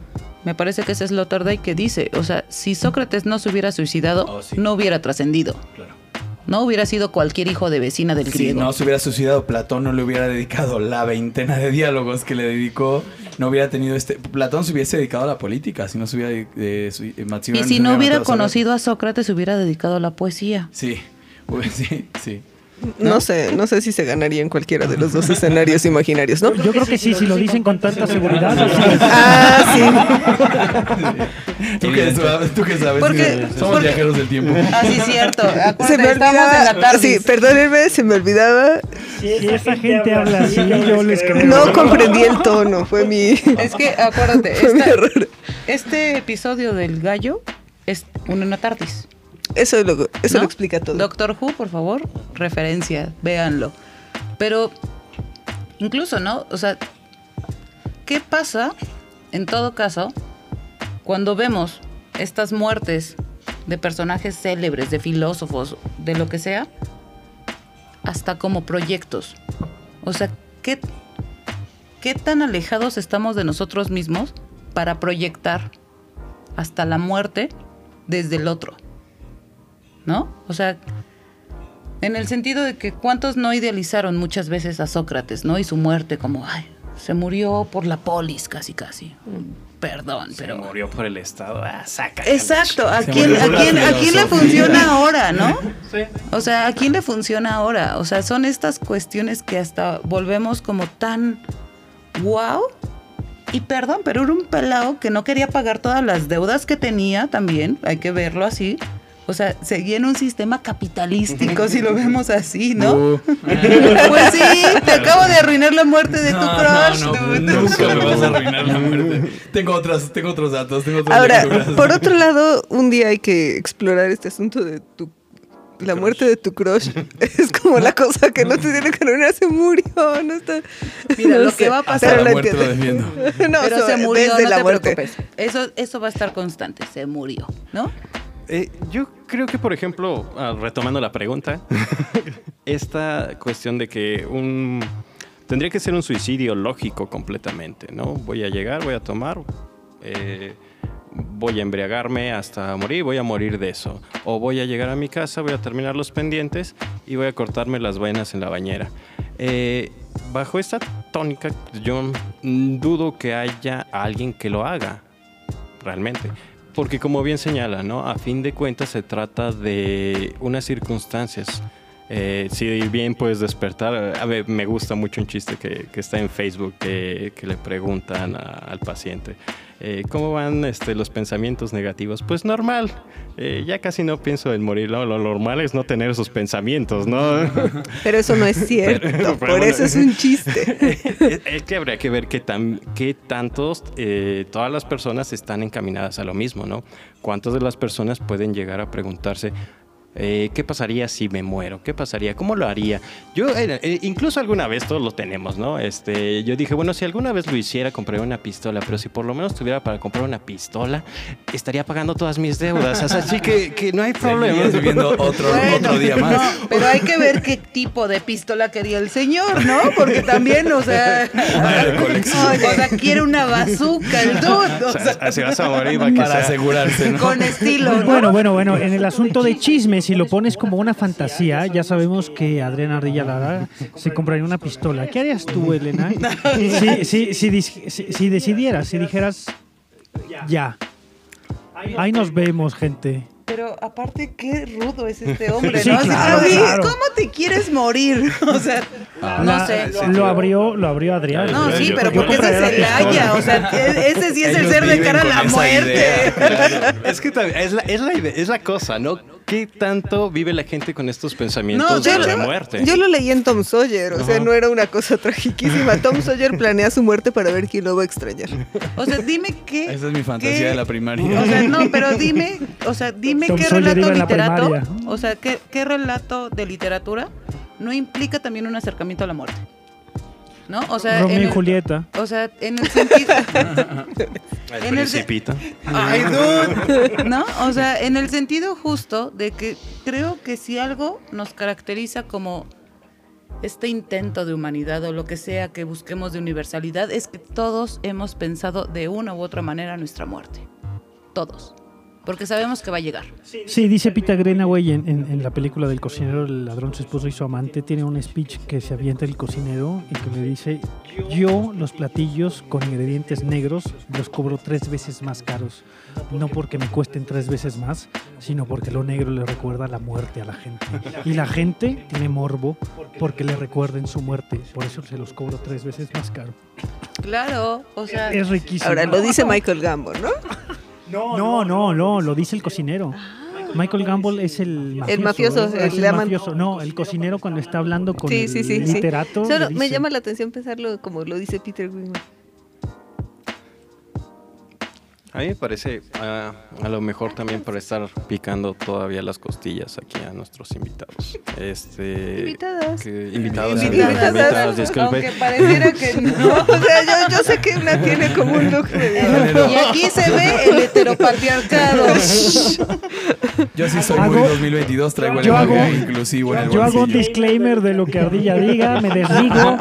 me parece que es Sloterdijk, que dice, o sea, si Sócrates no se hubiera suicidado, Oh, sí. no hubiera trascendido. Claro. No hubiera sido cualquier hijo de vecina del Si griego. no se hubiera suicidado, Platón no le hubiera dedicado la veintena de diálogos que le dedicó. No hubiera tenido este. Platón se hubiese dedicado a la política, si no se hubiera. eh, su- eh, y si no hubiera conocido a Sócrates, se hubiera dedicado a la poesía. Sí, sí, sí. No sé, no sé si se ganaría en cualquiera de los dos escenarios imaginarios, ¿no? Yo creo que sí, si lo dicen con tanta seguridad. Ah, ¿Tú qué sabes? ¿Tú qué sabes? Porque- Somos porque- viajeros del tiempo. Ah, sí, cierto. sí. Se me olvidaba. Sí, perdónenme, se me olvidaba. Si esa gente habla así, yo les creo. No comprendí el tono, fue mi. Es que, acuérdate, mi este episodio del gallo es un una tardis. Eso, lo, eso ¿no? lo explica todo. Doctor Who, por favor, referencia, véanlo. Pero, incluso, ¿no? O sea, ¿qué pasa, en todo caso, cuando vemos estas muertes de personajes célebres, de filósofos, de lo que sea, hasta como proyectos? O sea, ¿qué, qué tan alejados estamos de nosotros mismos para proyectar hasta la muerte desde el otro? ¿No? O sea, en el sentido de que cuántos no idealizaron muchas veces a Sócrates, ¿no? Y su muerte como, ay, se murió por la polis casi, casi. Perdón, pero... murió por el Estado. Ah, saca. Exacto, ¿a Se quién, a, quién, ¿a quién le funciona ahora, no? O sea, ¿a quién le funciona ahora? O sea, son estas cuestiones que hasta volvemos como tan wow. Y perdón, pero era un pelado que no quería pagar todas las deudas que tenía también, hay que verlo así. O sea, seguía en un sistema capitalístico, si lo vemos así, ¿no? Uh, Pues sí, te acabo de arruinar la muerte de tu no, crush. no, no, dude. nunca me vas a arruinar la muerte. Tengo otras, tengo otros datos, tengo otras Ahora, lecturas. por otro lado, un día hay que explorar este asunto de tu. La muerte de tu crush es como la cosa que no te tiene que arruinar, se murió, no está. Mira, no lo que va a pasar- pero la muerte lo. No, Pero so- se murió, desde no la te muerte. preocupes. Eso, eso va a estar constante, se murió, ¿no? Eh, yo creo que, por ejemplo, ah, retomando la pregunta, esta cuestión de que un tendría que ser un suicidio lógico completamente, ¿no? Voy a llegar, voy a tomar, eh, voy a embriagarme hasta morir, voy a morir de eso. O voy a llegar a mi casa, voy a terminar los pendientes y voy a cortarme las vainas en la bañera. Eh, bajo esta tónica, yo mm, dudo que haya alguien que lo haga realmente. Porque como bien señala, ¿no? A fin de cuentas se trata de unas circunstancias. Eh, si bien puedes despertar, a ver, me gusta mucho un chiste que, está en Facebook que, le preguntan al paciente, eh, ¿cómo van este, los pensamientos negativos? Pues normal, Eh, ya casi no pienso en morir, ¿no? lo normal es no tener esos pensamientos, ¿no? Pero eso no es cierto, Pero- pero por bueno. eso es un chiste. es, es que habría que ver qué, tan, qué tantos, eh, todas las personas están encaminadas a lo mismo, ¿no? ¿Cuántas de las personas pueden llegar a preguntarse, eh, ¿qué pasaría si me muero? ¿Qué pasaría? ¿Cómo lo haría? Yo, eh, eh, incluso alguna vez, todos lo tenemos, ¿no? Este, yo dije, bueno, si alguna vez lo hiciera, compraría una pistola, pero si por lo menos tuviera para comprar una pistola, estaría pagando todas mis deudas. O sea, así que, que no hay problema. Viviendo otro, Bueno, otro día más. no, pero hay que ver qué tipo de pistola quería el señor, ¿no? Porque también, o sea, o sea, quiere una bazooka el dude, o O sea, si vas a morir, Para sea- asegurarse, ¿no? con estilo, ¿no? Bueno, bueno, bueno, en el asunto de chisme, si lo pones como una fantasía, ya sabemos que Adrián Ardilla Lara se compraría una pistola. ¿Qué harías tú, Elena? Si, si, si, si- si decidieras, si dijeras, ya, ahí nos vemos, gente. Pero aparte, qué rudo es este hombre, ¿no? Claro, claro. ¿Cómo te quieres morir? O sea, no La- sé. Lo abrió, lo abrió Adrián. No, sí, Yo- pero yo porque ese es. Haya, o sea, e- ese sí es el ser de cara a la muerte. idea. Es que también es la, es, la idea- es la cosa, ¿no? ¿Qué tanto vive la gente con estos pensamientos No, de yo- la muerte? Yo lo leí en Tom Sawyer, o sea, no era una cosa tragiquísima. Tom Sawyer planea su muerte para ver quién lo va a extrañar. O sea, dime qué. Esa es mi fantasía qué- de la primaria. O sea, no, pero dime, o sea, dime Tom qué Sawyer relato literato, primaria. o sea, qué, qué relato de literatura no implica también un acercamiento a la muerte. ¿No? O sea, Romeo en y el- Julieta. O sea, en el sentido... El En el se- principito. Ay, dude. ¿No? O sea, en el sentido justo de que creo que si algo nos caracteriza como este intento de humanidad o lo que sea que busquemos de universalidad es que todos hemos pensado de una u otra manera nuestra muerte. Todos. Porque sabemos que va a llegar. Sí, dice Pita Greenaway en, en, en la película del cocinero, el ladrón, su esposo y su amante, tiene un speech que se avienta el cocinero y que le dice, yo los platillos con ingredientes negros los cobro tres veces más caros, no porque me cuesten tres veces más, sino porque lo negro le recuerda la muerte a la gente. Y la gente tiene morbo porque le recuerden su muerte, por eso se los cobro tres veces más caro. Claro, o sea... Es riquísimo. Ahora lo dice Michael Gambon, ¿no? No, no, no, lo dice el cocinero. Michael Gamble es el mafioso. El mafioso, ¿eh? Es el llaman- mafioso. No, el cocinero cuando está hablando con Sí, el sí, sí, sí. literato. Solo me llama la atención pensarlo como lo dice Peter Greenwood. A mí me parece, ah, a lo mejor también por estar picando todavía las costillas aquí a nuestros invitados. Este, Invitadas. que- invitados, Invitadas. invitados, disculpe. Aunque pareciera que no. O sea, yo, yo sé que una tiene como un look medio... Y aquí se ve el heteropatriarcado. Yo sí soy Hago- muy 2022, traigo el hago- inclusivo en el Yo hago un disclaimer de lo que Ardilla diga, me desdigo.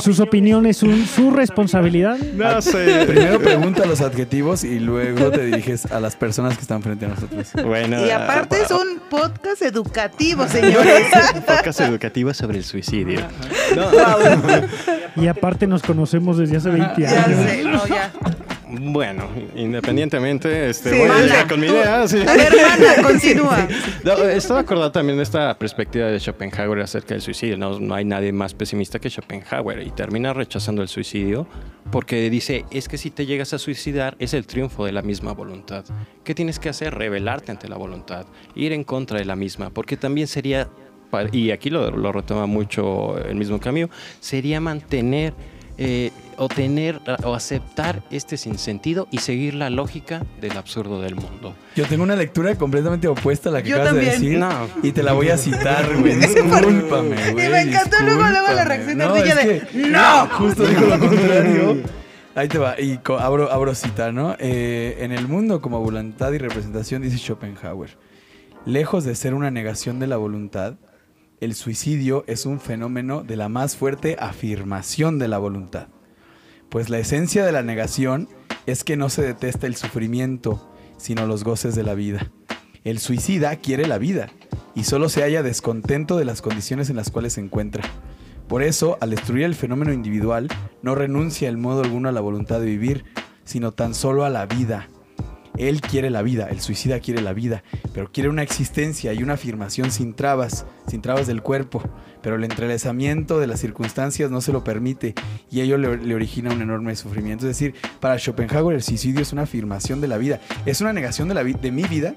Sus opiniones son su responsabilidad. No sé. Primero pregunta los adjetivos y luego te diriges a las personas que están frente a nosotros. Bueno, Y aparte es un podcast educativo, señores. podcast educativo sobre el suicidio. Y aparte nos conocemos desde hace 20 Ya años. sé, no, ya. Bueno, independientemente, este, Sí, voy a con mi idea. sí. A ver, continúa. No, estaba acordado también de esta perspectiva de Schopenhauer acerca del suicidio. No, no hay nadie más pesimista que Schopenhauer y termina rechazando el suicidio porque dice, es que si te llegas a suicidar es el triunfo de la misma voluntad. ¿Qué tienes que hacer? Rebelarte ante la voluntad, ir en contra de la misma, porque también sería, y aquí lo, lo retoma mucho el mismo Camus, sería mantener eh, o tener o aceptar este sinsentido y seguir la lógica del absurdo del mundo. Yo tengo una lectura completamente opuesta a la que Yo acabas también. de decir. No. Y te la voy a citar, güey. Discúlpame, güey. Y me encantó luego, luego la reacción de No, de, que- ¡No! Justo dijo lo contrario. Ahí te va. Y abro, abro cita, ¿no? Eh, en el mundo como voluntad y representación, dice Schopenhauer, lejos de ser una negación de la voluntad, el suicidio es un fenómeno de la más fuerte afirmación de la voluntad. Pues la esencia de la negación es que no se detesta el sufrimiento, sino los goces de la vida. El suicida quiere la vida y solo se halla descontento de las condiciones en las cuales se encuentra. Por eso, al destruir el fenómeno individual, no renuncia en modo alguno a la voluntad de vivir, sino tan solo a la vida. Él quiere la vida, el suicida quiere la vida, pero quiere una existencia y una afirmación sin trabas, sin trabas del cuerpo. Pero el entrelazamiento de las circunstancias no se lo permite y ello le, origina un enorme sufrimiento. Es decir, para Schopenhauer el suicidio es una afirmación de la vida, es una negación de, la de mi vida,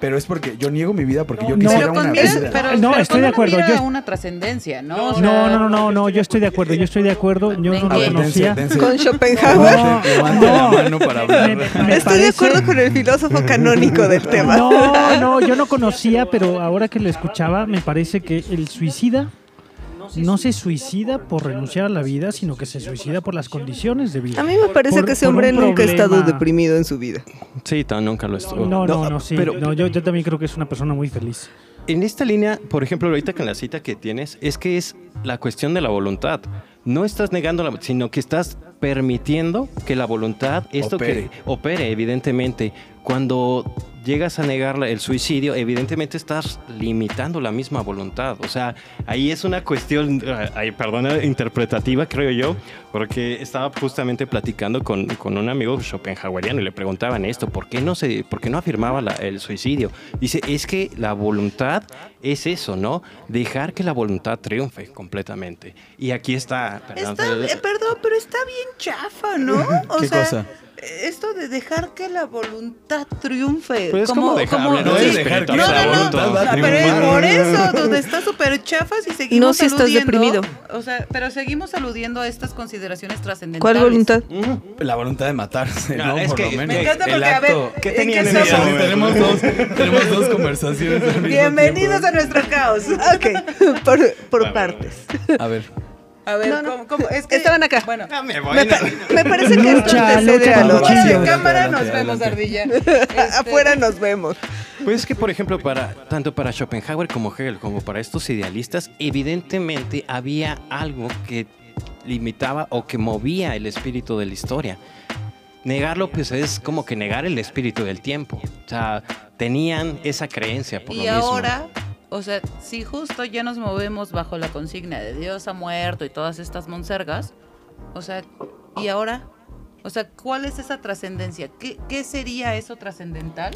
pero es porque yo niego mi vida porque yo No, quisiera Pero con, una mira, vida. pero, No, pero estoy con de acuerdo, yo- una trascendencia, ¿no? O sea, No, no, no, no, no, yo estoy de acuerdo, yo estoy de acuerdo. Yo no lo conocía. Con Schopenhauer. No, no. Estoy de acuerdo con el filósofo canónico del tema. No, no, yo no conocía, pero ahora que lo escuchaba, me parece que el suicida no se suicida por renunciar a la vida, sino que se suicida por las condiciones de vida. A mí me parece Por- que ese hombre nunca ha estado deprimido en su vida. Sí, tan nunca lo estuvo. No, no, no, sí. Pero no, yo, yo también creo que es una persona muy feliz. en esta línea, por ejemplo, ahorita con la cita que tienes, es que es la cuestión de la voluntad. No estás negando, la, sino que estás permitiendo que la voluntad, esto Opere. que opere, evidentemente. Cuando llegas a negar el suicidio, evidentemente estás limitando la misma voluntad. O sea, ahí es una cuestión, eh, perdona, interpretativa, creo yo, porque estaba justamente platicando con, con un amigo schopenhaueriano y le preguntaban esto, ¿por qué no, se, por qué no afirmaba la- el suicidio? Dice, es que la voluntad es eso, ¿no? Dejar que la voluntad triunfe completamente. Y aquí está... perdón, Está, eh, perdón, pero está bien chafa, ¿no? O ¿Qué sea, cosa? Esto de dejar que la voluntad triunfe. Pues es como no es dejar que No, la no, no, voluntad a no, pero es triunfar. por eso, donde está súper chafa si seguimos No si estás aludiendo- deprimido. O sea, pero seguimos aludiendo a estas consideraciones trascendentales. ¿Cuál voluntad? La voluntad de matarse, No, ¿no? es Por que- lo menos. Me encanta El porque, a ver, acto- ¿qué tenemos dos, tenemos dos conversaciones al mismo Bienvenidos tiempo. a nuestro caos. Ok, por, por partes. A ver. A ver, No, no. ¿cómo, cómo? Es que, Estaban acá. Bueno, me Me, pa- me parece que esto Lucha, antecede lucha a lo fuera de cámara nos Adelante, vemos, adelante. Ardilla. Este, Afuera nos vemos. Pues es que, por ejemplo, para, tanto para Schopenhauer como Hegel, como para estos idealistas, evidentemente había algo que limitaba o que movía el espíritu de la historia. Negarlo, pues es como que negar el espíritu del tiempo. O sea, tenían esa creencia por Y lo mismo. ahora, o sea, si justo ya nos movemos bajo la consigna de Dios ha muerto y todas estas monsergas, o sea, ¿y ahora? O sea, ¿cuál es esa trascendencia? ¿Qué, qué sería eso trascendental?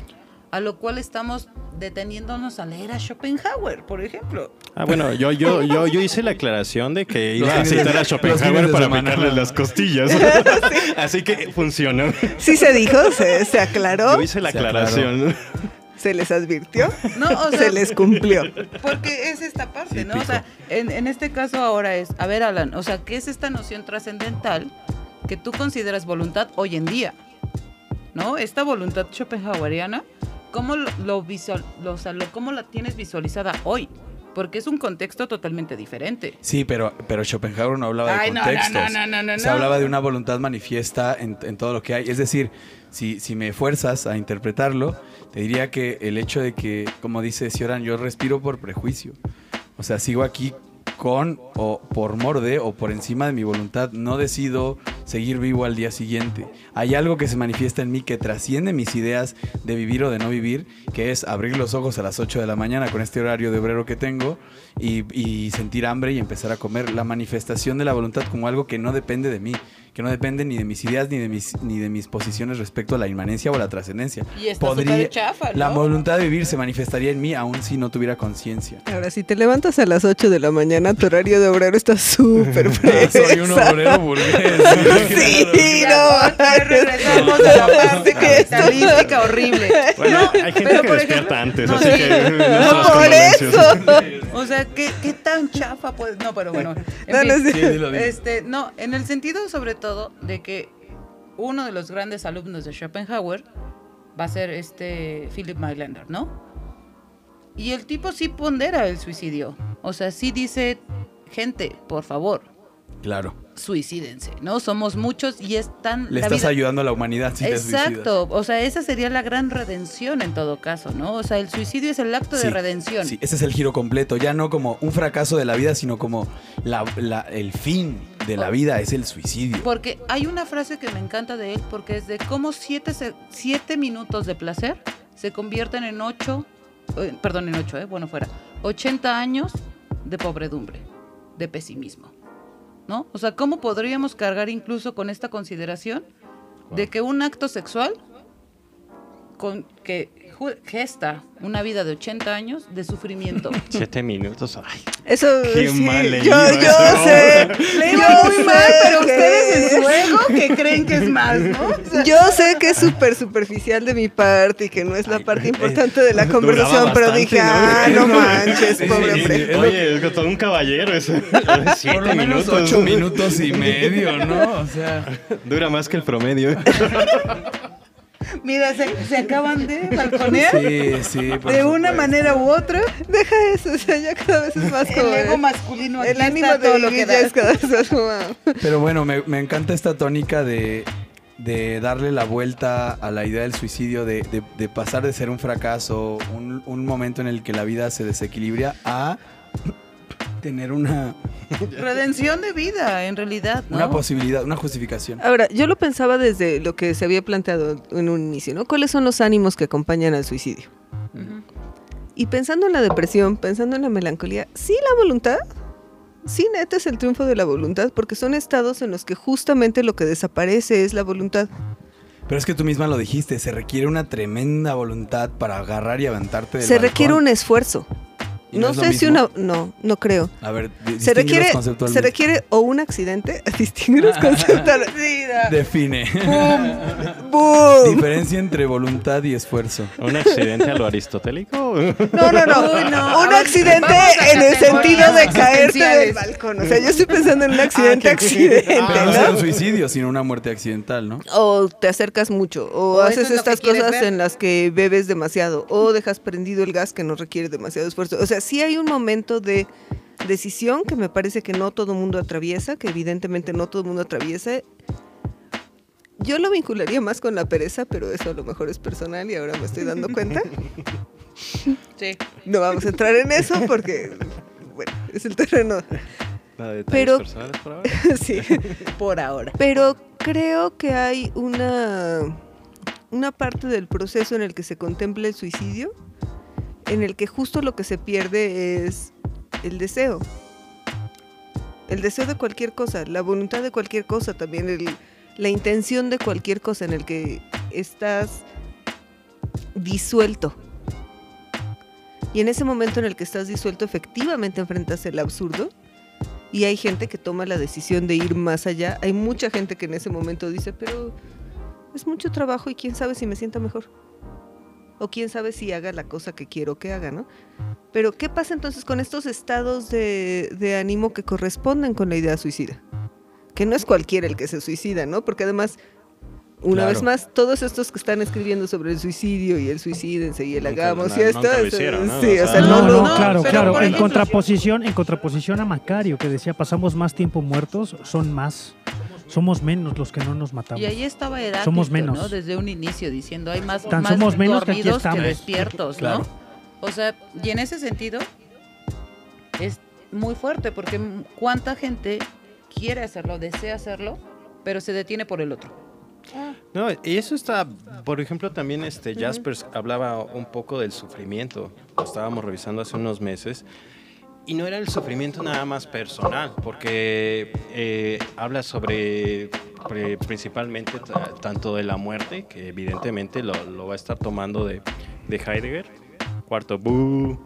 A lo cual estamos deteniéndonos a leer a Schopenhauer, por ejemplo. Ah, bueno, yo, yo, yo, yo hice la aclaración de que iba a citar a Schopenhauer para picarle las costillas. Así que funcionó. Sí se dijo, se, se aclaró, Yo hice la Se aclaración. Se les advirtió, No, o sea, se les cumplió. Porque es esta parte, Sí, ¿no? O sea, en, en este caso ahora es, a ver, Alan, o sea, ¿qué es esta noción trascendental que tú consideras voluntad hoy en día? ¿No? Esta voluntad schopenhaueriana, ¿cómo lo, lo visual, lo- o sea, lo- cómo la tienes visualizada hoy? Porque es un contexto totalmente diferente. Sí, pero, pero Schopenhauer no hablaba Ay, de contextos. no, no, no, Se hablaba de una voluntad manifiesta en, en todo lo que hay. Es decir, si, si me fuerzas a interpretarlo, te diría que el hecho de que, como dice Cioran, yo respiro por prejuicio. O sea, sigo aquí con o por morde o por encima de mi voluntad. No decido seguir vivo al día siguiente. Hay algo que se manifiesta en mí que trasciende mis ideas de vivir o de no vivir, que es abrir los ojos a las 8 de la mañana con este horario de obrero que tengo y, y sentir hambre y empezar a comer. La manifestación de la voluntad como algo que no depende de mí, que no depende ni de mis ideas ni de mis, ni de mis posiciones respecto a la inmanencia o la trascendencia. Y está súper chafa, ¿no? La voluntad de vivir se manifestaría en mí aun si no tuviera conciencia. Ahora, si te levantas a las 8 de la mañana, tu horario de obrero está súper Ah, fresa. soy un obrero burgués. Sí, no. regresamos a la parte que capitalística horrible. Bueno, No, hay gente pero que por despierta ejemplo- antes, no, así sí. que... No, por eso. O sea, ¿qué, qué tan chafa puede...? No, pero bueno. en No, fin. Sí. Este, no, en el sentido sobre todo de que uno de los grandes alumnos de Schopenhauer va a ser este Philip Mailander, ¿no? Y el tipo sí pondera el suicidio. O sea, sí dice, gente, por favor, Claro. suicídense, ¿no? Somos muchos y es tan... Le estás vida- ayudando a la humanidad si te. Exacto, o sea, esa sería la gran redención en todo caso, ¿no? O sea, el suicidio es el acto Sí, de redención. Sí, ese es el giro completo. Ya no como un fracaso de la vida, sino como la- la- el fin de la vida es el suicidio. Porque hay una frase que me encanta de él, porque es de cómo siete, siete minutos de placer se convierten en ocho, eh, perdón, en ocho, eh, bueno, fuera, 80 años de pobredumbre, de pesimismo, ¿no? O sea, ¿cómo podríamos cargar incluso con esta consideración de que un acto sexual con, que gesta una vida de 80 años de sufrimiento? Siete minutos. Ay, Eso Qué sí, mal le yo, iba yo eso. sé. Le yo iba muy sé mal, pero que- ustedes en su ego que creen que es más, ¿no? O sea, Yo sé que es súper superficial de mi parte y que no es la parte importante de la duraba conversación, pero dije, ¿no? ah, no manches, Sí, pobre hombre. sí. Oye, es todo un caballero eso. Siete Por lo menos minutos. ocho minutos y medio, ¿no? O sea, Dura más que el promedio. Mira, se, se acaban de balconear sí, sí. por de una manera u otra. Deja eso, o sea, ya cada vez es más como... El ego masculino aquí el ánimo está de todo lo que ya da. es cada vez más como... Pero bueno, me, me encanta esta tónica de, de darle la vuelta a la idea del suicidio, de, de- de pasar de ser un fracaso, un, un momento en el que la vida se desequilibra, a tener una, Redención de vida, en realidad, ¿no? una posibilidad, una justificación. Ahora, yo lo pensaba desde lo que se había planteado en un inicio, ¿no? ¿Cuáles son los ánimos que acompañan al suicidio? Y pensando en la depresión, pensando en la melancolía, sí la voluntad, sí neta es el triunfo de la voluntad, porque son estados en los que justamente lo que desaparece es la voluntad. Pero es que tú misma lo dijiste, se requiere una tremenda voluntad para agarrar y aventarte del Se requiere un esfuerzo. ¿Y no es sé si una... No, no creo. A ver, Se requiere, se requiere o un accidente, distinguirlos conceptualmente. Define. ¡Boom! Diferencia entre voluntad y esfuerzo. ¿Un accidente a lo aristotélico? No, no, no. Uy, no, Un ver, accidente en el sentido de caerte del balcón. O sea, yo estoy pensando en un accidente, Ah, que- accidente, Ah, no sea un suicidio, sino una muerte accidental, ¿no? O te acercas mucho, o, haces es estas cosas ver. en las que bebes demasiado, o dejas prendido el gas que no requiere demasiado esfuerzo. O sea, sí hay un momento de decisión que me parece que no todo mundo atraviesa, que evidentemente no todo mundo atraviesa. Yo lo vincularía más con la pereza, pero eso a lo mejor es personal y ahora me estoy dando cuenta. Sí. No vamos a entrar en eso porque, bueno, es el terreno. Nada de detalles Pero- personales por ahora. sí. Por ahora. Pero creo que hay una, una parte del proceso en el que se contempla el suicidio, en el que justo lo que se pierde es el deseo. El deseo de cualquier cosa, la voluntad de cualquier cosa, también la intención de cualquier cosa en el que estás disuelto. Y en ese momento en el que estás disuelto, efectivamente enfrentas el absurdo y hay gente que toma la decisión de ir más allá. Hay mucha gente que en ese momento dice, pero es mucho trabajo y quién sabe si me sienta mejor. O quién sabe si haga la cosa que quiero que haga, ¿no? Pero ¿qué pasa entonces con estos estados de, de ánimo que corresponden con la idea suicida? Que no es cualquiera el que se suicida, ¿no? Porque además, una Claro. vez más, todos estos que están escribiendo sobre el suicidio y el suicídense y el hagamos y esto, nunca lo es- hicieron, ¿no? sí, O sea, No, no, no, no, claro, claro. En contraposición, en contraposición a Macario, que decía pasamos más tiempo muertos, son más. Somos menos los que no nos matamos. Y ahí estaba Heráclito, Somos menos. ¿no? Desde un inicio diciendo, hay más, Tan más somos menos que aquí dormidos que, despiertos, Claro. ¿no? O sea, y en ese sentido es muy fuerte porque cuánta gente quiere hacerlo, desea hacerlo, pero se detiene por el otro. No, y eso está, por ejemplo, también este Jaspers hablaba un poco del sufrimiento. Lo estábamos revisando hace unos meses. Y no era el sufrimiento nada más personal, porque eh, habla sobre principalmente ta- tanto de la muerte, que evidentemente lo, va a estar tomando de, de Heidegger. Cuarto, "Bú".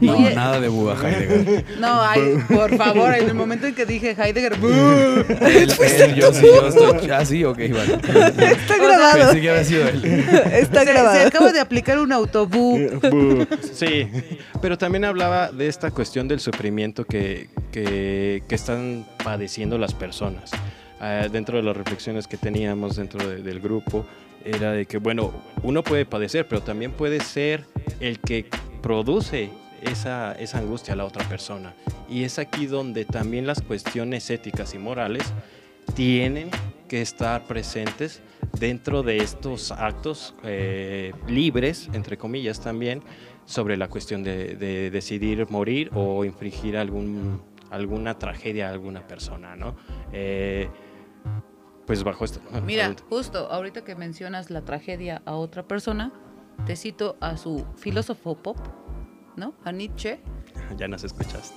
No, Oye. nada de Buda Heidegger. No, ay, por favor, en el momento en que dije Heidegger, yo sí, yo estoy. Ah, sí, ok, vale. Está grabado. Pensé que había sido él. Está se, se grabado. acaba de aplicar un autobú. Bu. Sí, pero también hablaba de esta cuestión del sufrimiento que, que- que están padeciendo las personas. Ah, dentro de las reflexiones que teníamos dentro de- del grupo, era de que, bueno, uno puede padecer, pero también puede ser el que produce esa, esa angustia a la otra persona. Y es aquí donde también las cuestiones éticas y morales tienen que estar presentes dentro de estos actos eh, libres, entre comillas también, sobre la cuestión de, de decidir morir o infringir algún, alguna tragedia a alguna persona, ¿no? Eh, pues bajo esto. Mira, justo ahorita que mencionas la tragedia a otra persona, te cito a su filósofo pop, ¿no? A Nietzsche. ya nos escuchaste.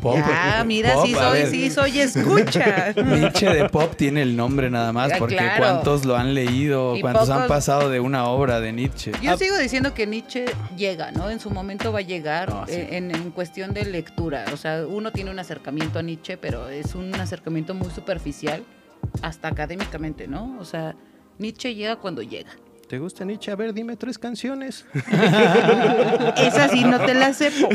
Pop. Ah, mira, Pop, sí soy, sí soy escucha. Nietzsche de pop tiene el nombre nada más, Ah, porque claro. cuántos lo han leído, Y cuántos han pasado de una obra de Nietzsche. Yo sigo diciendo que Nietzsche llega, ¿no? En su momento va a llegar Ah, sí. eh, en, en cuestión de lectura. O sea, uno tiene un acercamiento a Nietzsche, pero es un acercamiento muy superficial, hasta académicamente, ¿no? O sea, Nietzsche llega cuando llega. ¿Te gusta Nietzsche? A ver, dime tres canciones. Esa sí no te la sepo.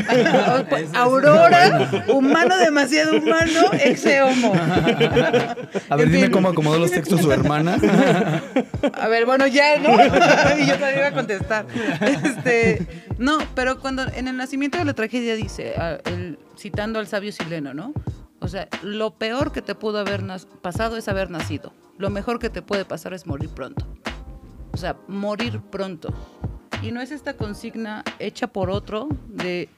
Aurora, humano demasiado humano, exe homo. A ver, En dime fin. cómo acomodó los textos su hermana. A ver, bueno, ya, ¿no? y yo también iba a contestar. Este, no, pero cuando en el nacimiento de la tragedia dice, el- citando al sabio sileno, ¿no? O sea, lo peor que te pudo haber pasado es haber nacido. Lo mejor que te puede pasar es morir pronto. O sea, morir pronto. Y no es esta consigna hecha por otro de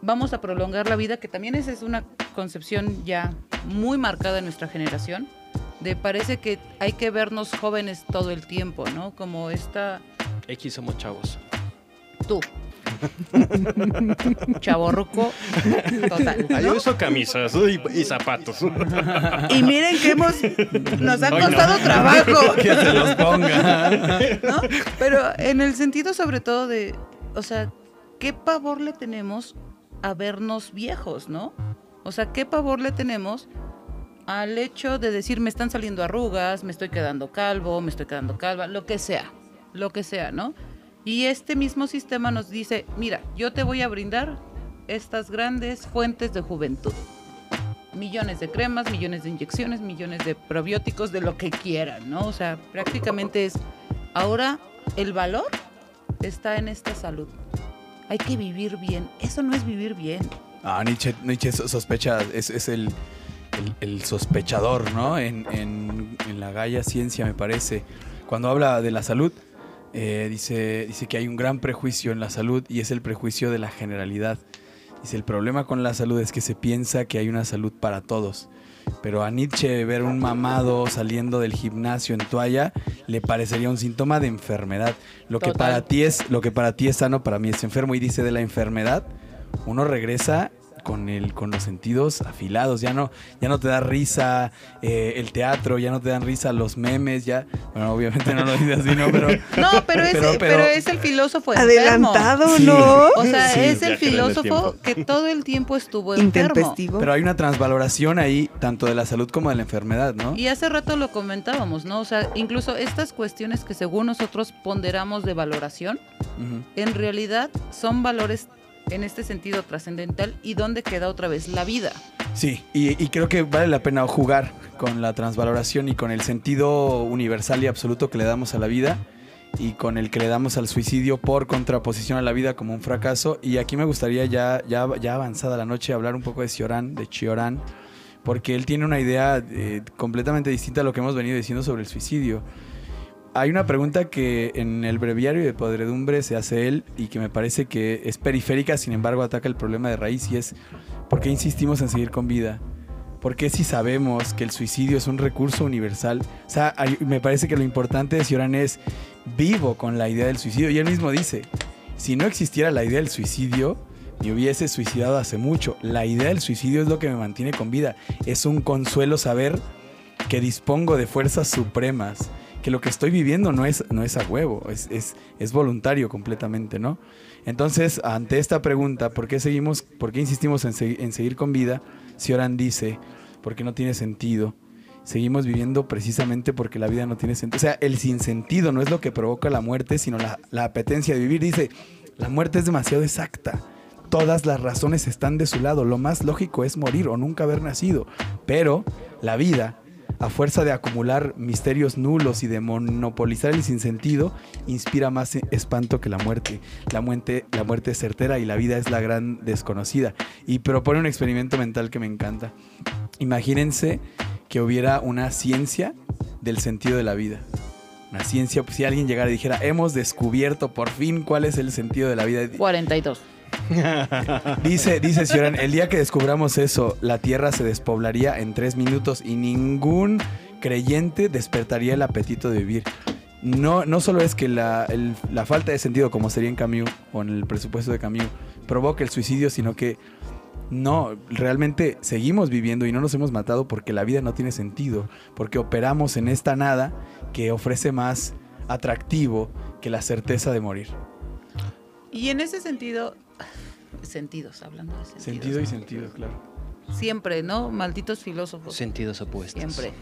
vamos a prolongar la vida, que también esa es una concepción ya muy marcada en nuestra generación, de parece que hay que vernos jóvenes todo el tiempo, ¿no? Como esta X somos chavos. tú. Chaborruco total. Ah, ¿no? yo uso camisas y, y zapatos. Y miren que hemos nos ha no. costado trabajo. que se los ponga. ¿no? Pero en el sentido sobre todo de, o sea, ¿qué pavor le tenemos a vernos viejos, no? O sea, ¿qué pavor le tenemos al hecho de decir me están saliendo arrugas, me estoy quedando calvo, me estoy quedando calva, lo que sea, lo que sea, ¿no? Y este mismo sistema nos dice, mira, yo te voy a brindar estas grandes fuentes de juventud. Millones de cremas, millones de inyecciones, millones de probióticos, de lo que quieran, ¿no? O sea, prácticamente es, ahora el valor está en esta salud. Hay que vivir bien. Eso no es vivir bien. Ah, Nietzsche, Nietzsche sospecha, es, el, sospechador, ¿no? En, en- en la Gaia Ciencia, me parece. Cuando habla de la salud, eh, dice, dice que hay un gran prejuicio en la salud y es el prejuicio de la generalidad. Dice, el problema con la salud es que se piensa que hay una salud para todos. Pero a Nietzsche ver un mamado saliendo del gimnasio en toalla le parecería un síntoma de enfermedad. Lo que para ti es, lo que para ti es sano, para mí es enfermo. Y dice de la enfermedad, uno regresa con el, con los sentidos afilados. Ya no, ya no te da risa eh, el teatro, ya no te dan risa los memes, ya. Bueno, obviamente no lo dice así, ¿no? Pero. No, pero es, Pero- pero, pero- es el filósofo enfermo. Adelantado, Sí. ¿no? O sea, Sí, es el filósofo que todo el tiempo estuvo enfermo. Intempestivo. Pero hay una transvaloración ahí, tanto de la salud como de la enfermedad, ¿no? Y hace rato lo comentábamos, ¿no? O sea, incluso estas cuestiones que según nosotros ponderamos de valoración, en realidad son valores en este sentido trascendental y dónde queda otra vez la vida. Sí, y, creo que vale la pena jugar con la transvaloración y con el sentido universal y absoluto que le damos a la vida y con el que le damos al suicidio por contraposición a la vida como un fracaso. Y aquí me gustaría ya, ya, ya avanzada la noche hablar un poco de Cioran, de Chioran, porque él tiene una idea eh, completamente distinta a lo que hemos venido diciendo sobre el suicidio. Hay una pregunta que en el breviario de podredumbre se hace él y que me parece que es periférica, sin embargo ataca el problema de raíz y es ¿por qué insistimos en seguir con vida? ¿Por qué si sabemos que el suicidio es un recurso universal? O sea, me parece que lo importante de Cioran es vivo con la idea del suicidio. Y él mismo dice, si no existiera la idea del suicidio, me hubiese suicidado hace mucho. La idea del suicidio es lo que me mantiene con vida. Es un consuelo saber que dispongo de fuerzas supremas, que lo que estoy viviendo no es, no es a huevo, es, es, es voluntario completamente, ¿no? Entonces, ante esta pregunta, ¿por qué seguimos, por qué insistimos en, segui- en seguir con vida? Cioran dice, porque no tiene sentido. Seguimos viviendo precisamente porque la vida no tiene sentido. O sea, el sinsentido no es lo que provoca la muerte, sino la, la apetencia de vivir. Dice, la muerte es demasiado exacta. Todas las razones están de su lado. Lo más lógico es morir o nunca haber nacido. Pero la vida, a fuerza de acumular misterios nulos y de monopolizar el sinsentido, inspira más espanto que la muerte. La muerte, la muerte es certera y la vida es la gran desconocida. Y propone un experimento mental que me encanta. Imagínense que hubiera una ciencia del sentido de la vida. Una ciencia, pues, si alguien llegara y dijera, hemos descubierto por fin cuál es el sentido de la vida. 42. Dice, dice Cioran, el día que descubramos eso, la Tierra se despoblaría en tres minutos y ningún creyente despertaría el apetito de vivir. No, no solo es que la, falta de sentido, como sería en Camus o en el presupuesto de Camus, provoque el suicidio, sino que no, realmente seguimos viviendo y no nos hemos matado porque la vida no tiene sentido, porque operamos en esta nada que ofrece más atractivo que la certeza de morir. Y en ese sentido, sentidos, hablando de sentidos. Sentido y sentido, claro. Siempre, ¿no? Malditos filósofos. Sentidos opuestos. Siempre.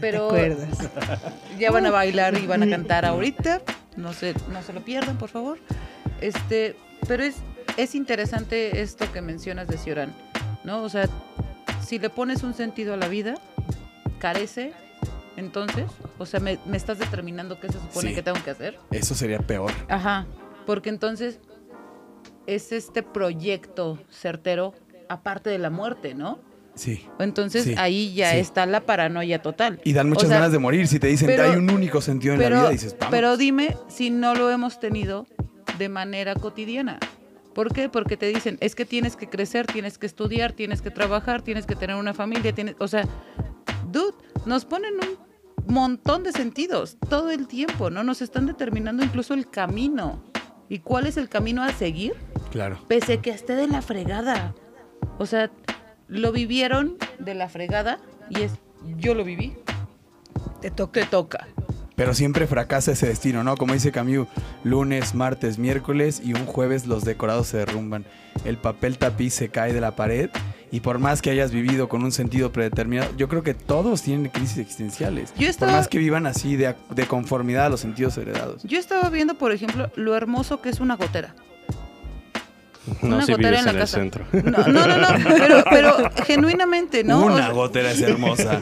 Pero- ¿Te acuerdas? Ya van a bailar y van a cantar ahorita. No se, no se lo pierdan, por favor. Este, pero es, es interesante esto que mencionas de Cioran, ¿no? O sea, si le pones un sentido a la vida, carece, entonces, o sea, me, me estás determinando qué se supone Sí. que tengo que hacer. Eso sería peor. Ajá, porque entonces es este proyecto certero aparte de la muerte, ¿no? Sí. Entonces Sí, ahí ya sí. está la paranoia total. Y dan muchas O sea, ganas de morir. Si te dicen pero- hay un único sentido en la vida, dices, vamos. pero dime si no lo hemos tenido de manera cotidiana. ¿Por qué? Porque te dicen, es que tienes que crecer, tienes que estudiar, tienes que trabajar, tienes que tener una familia, tienes, o sea, dude, nos ponen un montón de sentidos todo el tiempo, ¿no? Nos están determinando incluso el camino. ¿Y cuál es el camino a seguir? Claro. Pese que esté de la fregada. O sea, lo vivieron de la fregada y es, yo lo viví, Te toca. te toca. Pero siempre fracasa ese destino, ¿no? Como dice Camus, lunes, martes, miércoles y un jueves los decorados se derrumban. El papel tapiz se cae de la pared y por más que hayas vivido con un sentido predeterminado, yo creo que todos tienen crisis existenciales. Yo Por estaba- más que vivan así de, de conformidad a los sentidos heredados. Yo estaba viendo, por ejemplo, lo hermoso que es una gotera. No una si gotera vives en la en el casa. centro. No, no, no, no, pero, pero genuinamente, ¿no? Una gotera es hermosa.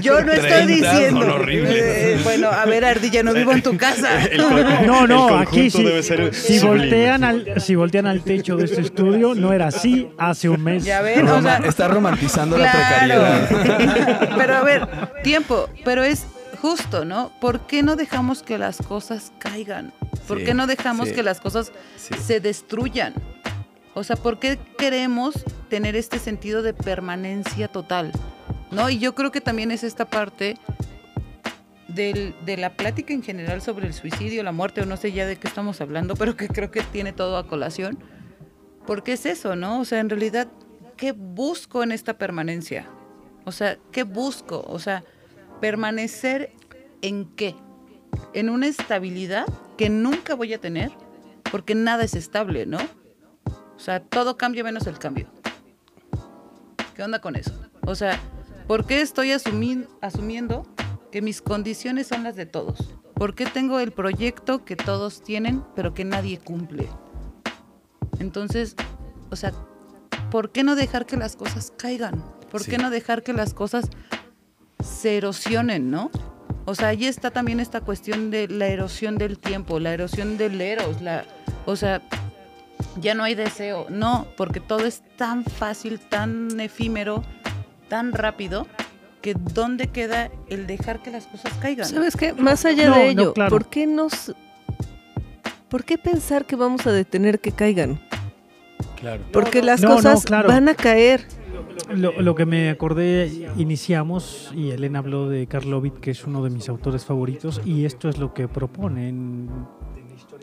yo no estoy 30 diciendo. Eh, bueno, a ver, Ardilla, no vivo en tu casa. El No, no, el aquí sí. debe ser Si sublime. voltean, al, si voltean al techo de este estudio, no era así hace un mes. Ya ven, o sea, Está romantizando la Claro. precariedad. Pero a ver, tiempo, pero es justo, ¿no? ¿Por qué no dejamos que las cosas caigan? ¿Por Sí, qué no dejamos sí. que las cosas Sí. se destruyan? O sea, ¿por qué queremos tener este sentido de permanencia total? ¿No? Y yo creo que también es esta parte del- de la plática en general sobre el suicidio, la muerte, o no sé ya de qué estamos hablando, pero que creo que tiene todo a colación. Porque es eso, ¿no? O sea, en realidad, ¿qué busco en esta permanencia? O sea, ¿qué busco? O sea, permanecer en qué? En una estabilidad que nunca voy a tener, porque nada es estable, ¿no? O sea, todo cambia menos el cambio. ¿Qué onda con eso? O sea, ¿por qué estoy asumi- asumiendo que mis condiciones son las de todos? ¿Por qué tengo el proyecto que todos tienen, pero que nadie cumple? Entonces, o sea, ¿por qué no dejar que las cosas caigan? ¿Por Sí. qué no dejar que las cosas se erosionen, no? O sea, ahí está también esta cuestión de la erosión del tiempo, la erosión del eros, la, o sea, ya no hay deseo, no, porque todo es tan fácil, tan efímero, tan rápido, que ¿dónde queda el dejar que las cosas caigan? ¿Sabes qué? Más allá No, de no, ello, claro. ¿por qué nos... ¿Por qué pensar que vamos a detener que caigan? Claro. Porque las No, no, cosas claro. van a caer. Lo, que me acordé, iniciamos, y Elena habló de Karlovit, que es uno de mis autores favoritos, y esto es lo que propone en,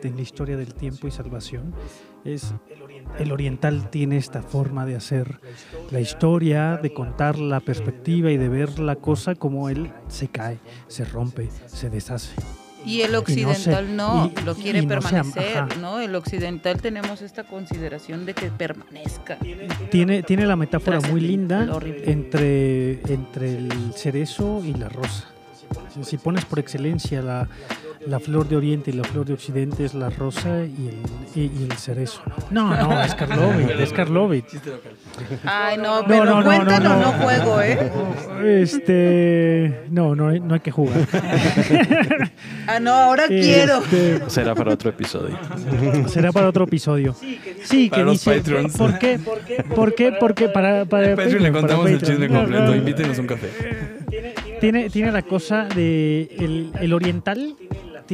en la historia del tiempo y salvación. Es el oriental tiene esta forma de hacer la historia, de contar la perspectiva y de ver la cosa como él se cae, se rompe, se deshace. Y el no sé, occidental no, y- lo quiere no se permanecer, ajá. ¿no? El occidental tenemos esta consideración de que permanezca. Tiene, tiene la metáfora muy linda entre, entre el cerezo y la rosa. Si pones por excelencia la, la flor de Oriente y la flor de Occidente es la rosa y el, y, y el cerezo. No, no, es Karlovit, es Karlovit. Ay, no, pero no, no, cuéntanos, no, no, no. juego, ¿eh? Este, no, no, hay- no hay que jugar. Ah, no, ahora quiero. Este, Será para otro episodio. será para otro episodio. Sí, Para que los dice, Patreons. ¿por qué? ¿Por qué? Porque para, para Patreon le para contamos el chisme No, completo. no, Invítenos un café. Tiene, tiene la cosa de el, el oriental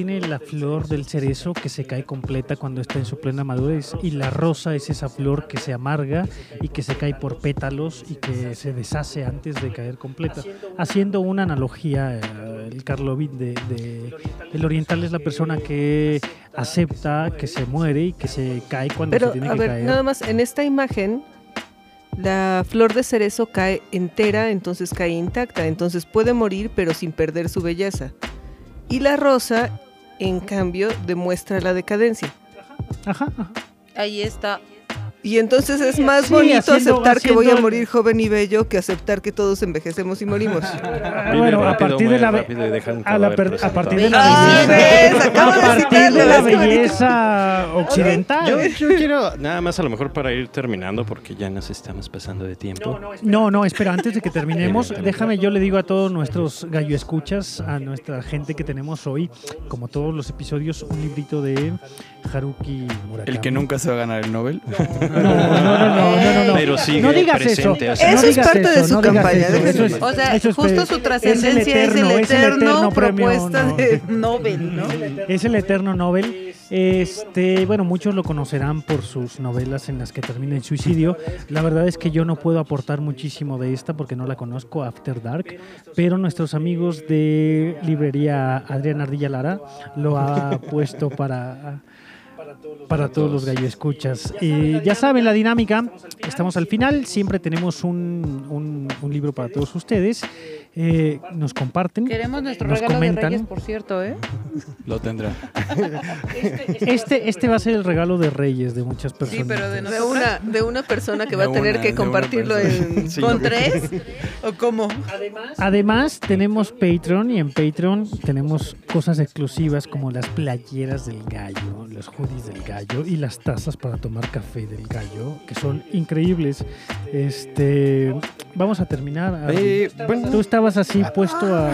tiene la flor del cerezo que se cae completa cuando está en su plena madurez y la rosa es esa flor que se amarga y que se cae por pétalos y que se deshace antes de caer completa. Haciendo una analogía, eh, el Karlovit de, de- el oriental es la persona que acepta que se muere y que se cae cuando Pero, se tiene a que ver, caer. nada más, en esta imagen, la flor de cerezo cae entera, entonces cae intacta. Entonces puede morir, pero sin perder su belleza. Y la rosa, en cambio, demuestra la decadencia. Ajá, ajá. Ahí está. Y entonces es más Sí, bonito haciendo- aceptar que voy a morir joven y bello que aceptar que todos envejecemos y morimos. Bueno, a partir de la a, la cadáver per- a presentado. partir de la belleza, occidental. Yo, yo quiero, nada más a lo mejor para ir terminando, porque ya nos estamos pasando de tiempo. No, no, espera, antes de que terminemos, déjame yo le digo a todos nuestros gallo escuchas, a nuestra gente que tenemos hoy, como todos los episodios, un librito de Haruki Murakami. El que nunca se va a ganar el Nobel. No, no, no, no, no, no. Pero sigue no digas eso. presente, así. no Eso es parte de eso, su no digas campaña, eso, eso es- O sea, eso es justo su trascendencia es el eterno, eterno, premio, propuesta no. de Nobel, ¿no? Es el eterno Nobel. Este, bueno, muchos lo conocerán por sus novelas en las que termina en suicidio. La verdad es que yo no puedo aportar muchísimo de esta porque no la conozco, After Dark, pero nuestros amigos de librería Adrián Ardilla Lara lo ha puesto para para todos los gallo escuchas. Y ya saben la dinámica, estamos al final. Siempre tenemos un- un libro para todos ustedes. Eh, nos comparten. Queremos nuestro nos regalo comentan. de Reyes, por cierto, ¿eh? Lo tendrá. Este, este va a ser el regalo de Reyes de muchas personas. Sí, pero de De una, de una persona que va a tener una- que compartirlo persona. en... Sí, ¿Con tres? ¿O cómo? Además, tenemos Patreon y en Patreon tenemos cosas exclusivas como las playeras del gallo, los hoodies del gallo y las tazas para tomar café del gallo, que son increíbles. Este, vamos a terminar. Eh, bueno, Tú estabas así puesto a,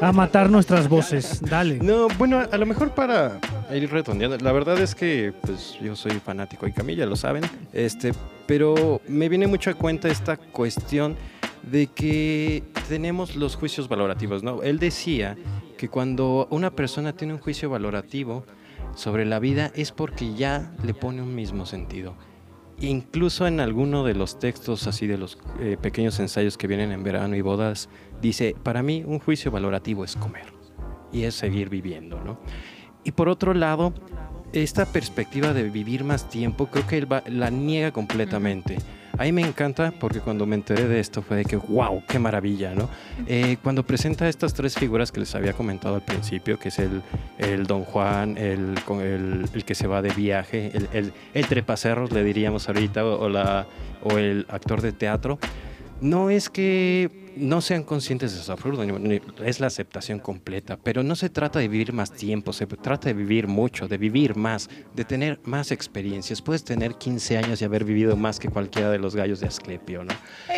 a matar nuestras voces. Dale. No, bueno, a lo mejor para ir redondeando, la verdad es que pues yo soy fanático de Camilla, lo saben, este, pero me viene mucho a cuenta esta cuestión de que tenemos los juicios valorativos, ¿no? Él decía que cuando una persona tiene un juicio valorativo sobre la vida es porque ya le pone un mismo sentido. Incluso en alguno de los textos así de los eh, pequeños ensayos que vienen en verano y bodas, dice, para mí un juicio valorativo es comer y es seguir viviendo, ¿no? Y por otro lado, esta perspectiva de vivir más tiempo, creo que él va- la niega completamente. A mí me encanta porque cuando me enteré de esto fue de que, wow, qué maravilla, ¿no? Eh, cuando presenta estas tres figuras que les había comentado al principio, que es el, el Don Juan, el, con el, el que se va de viaje, el, el, el trepacerros, le diríamos ahorita, o, o la, o el actor de teatro, no es que no sean conscientes de su absurdo, es la aceptación completa, pero no se trata de vivir más tiempo, se trata de vivir mucho, de vivir más, de tener más experiencias. Puedes tener 15 años y haber vivido más que cualquiera de los gallos de Asclepio, ¿no?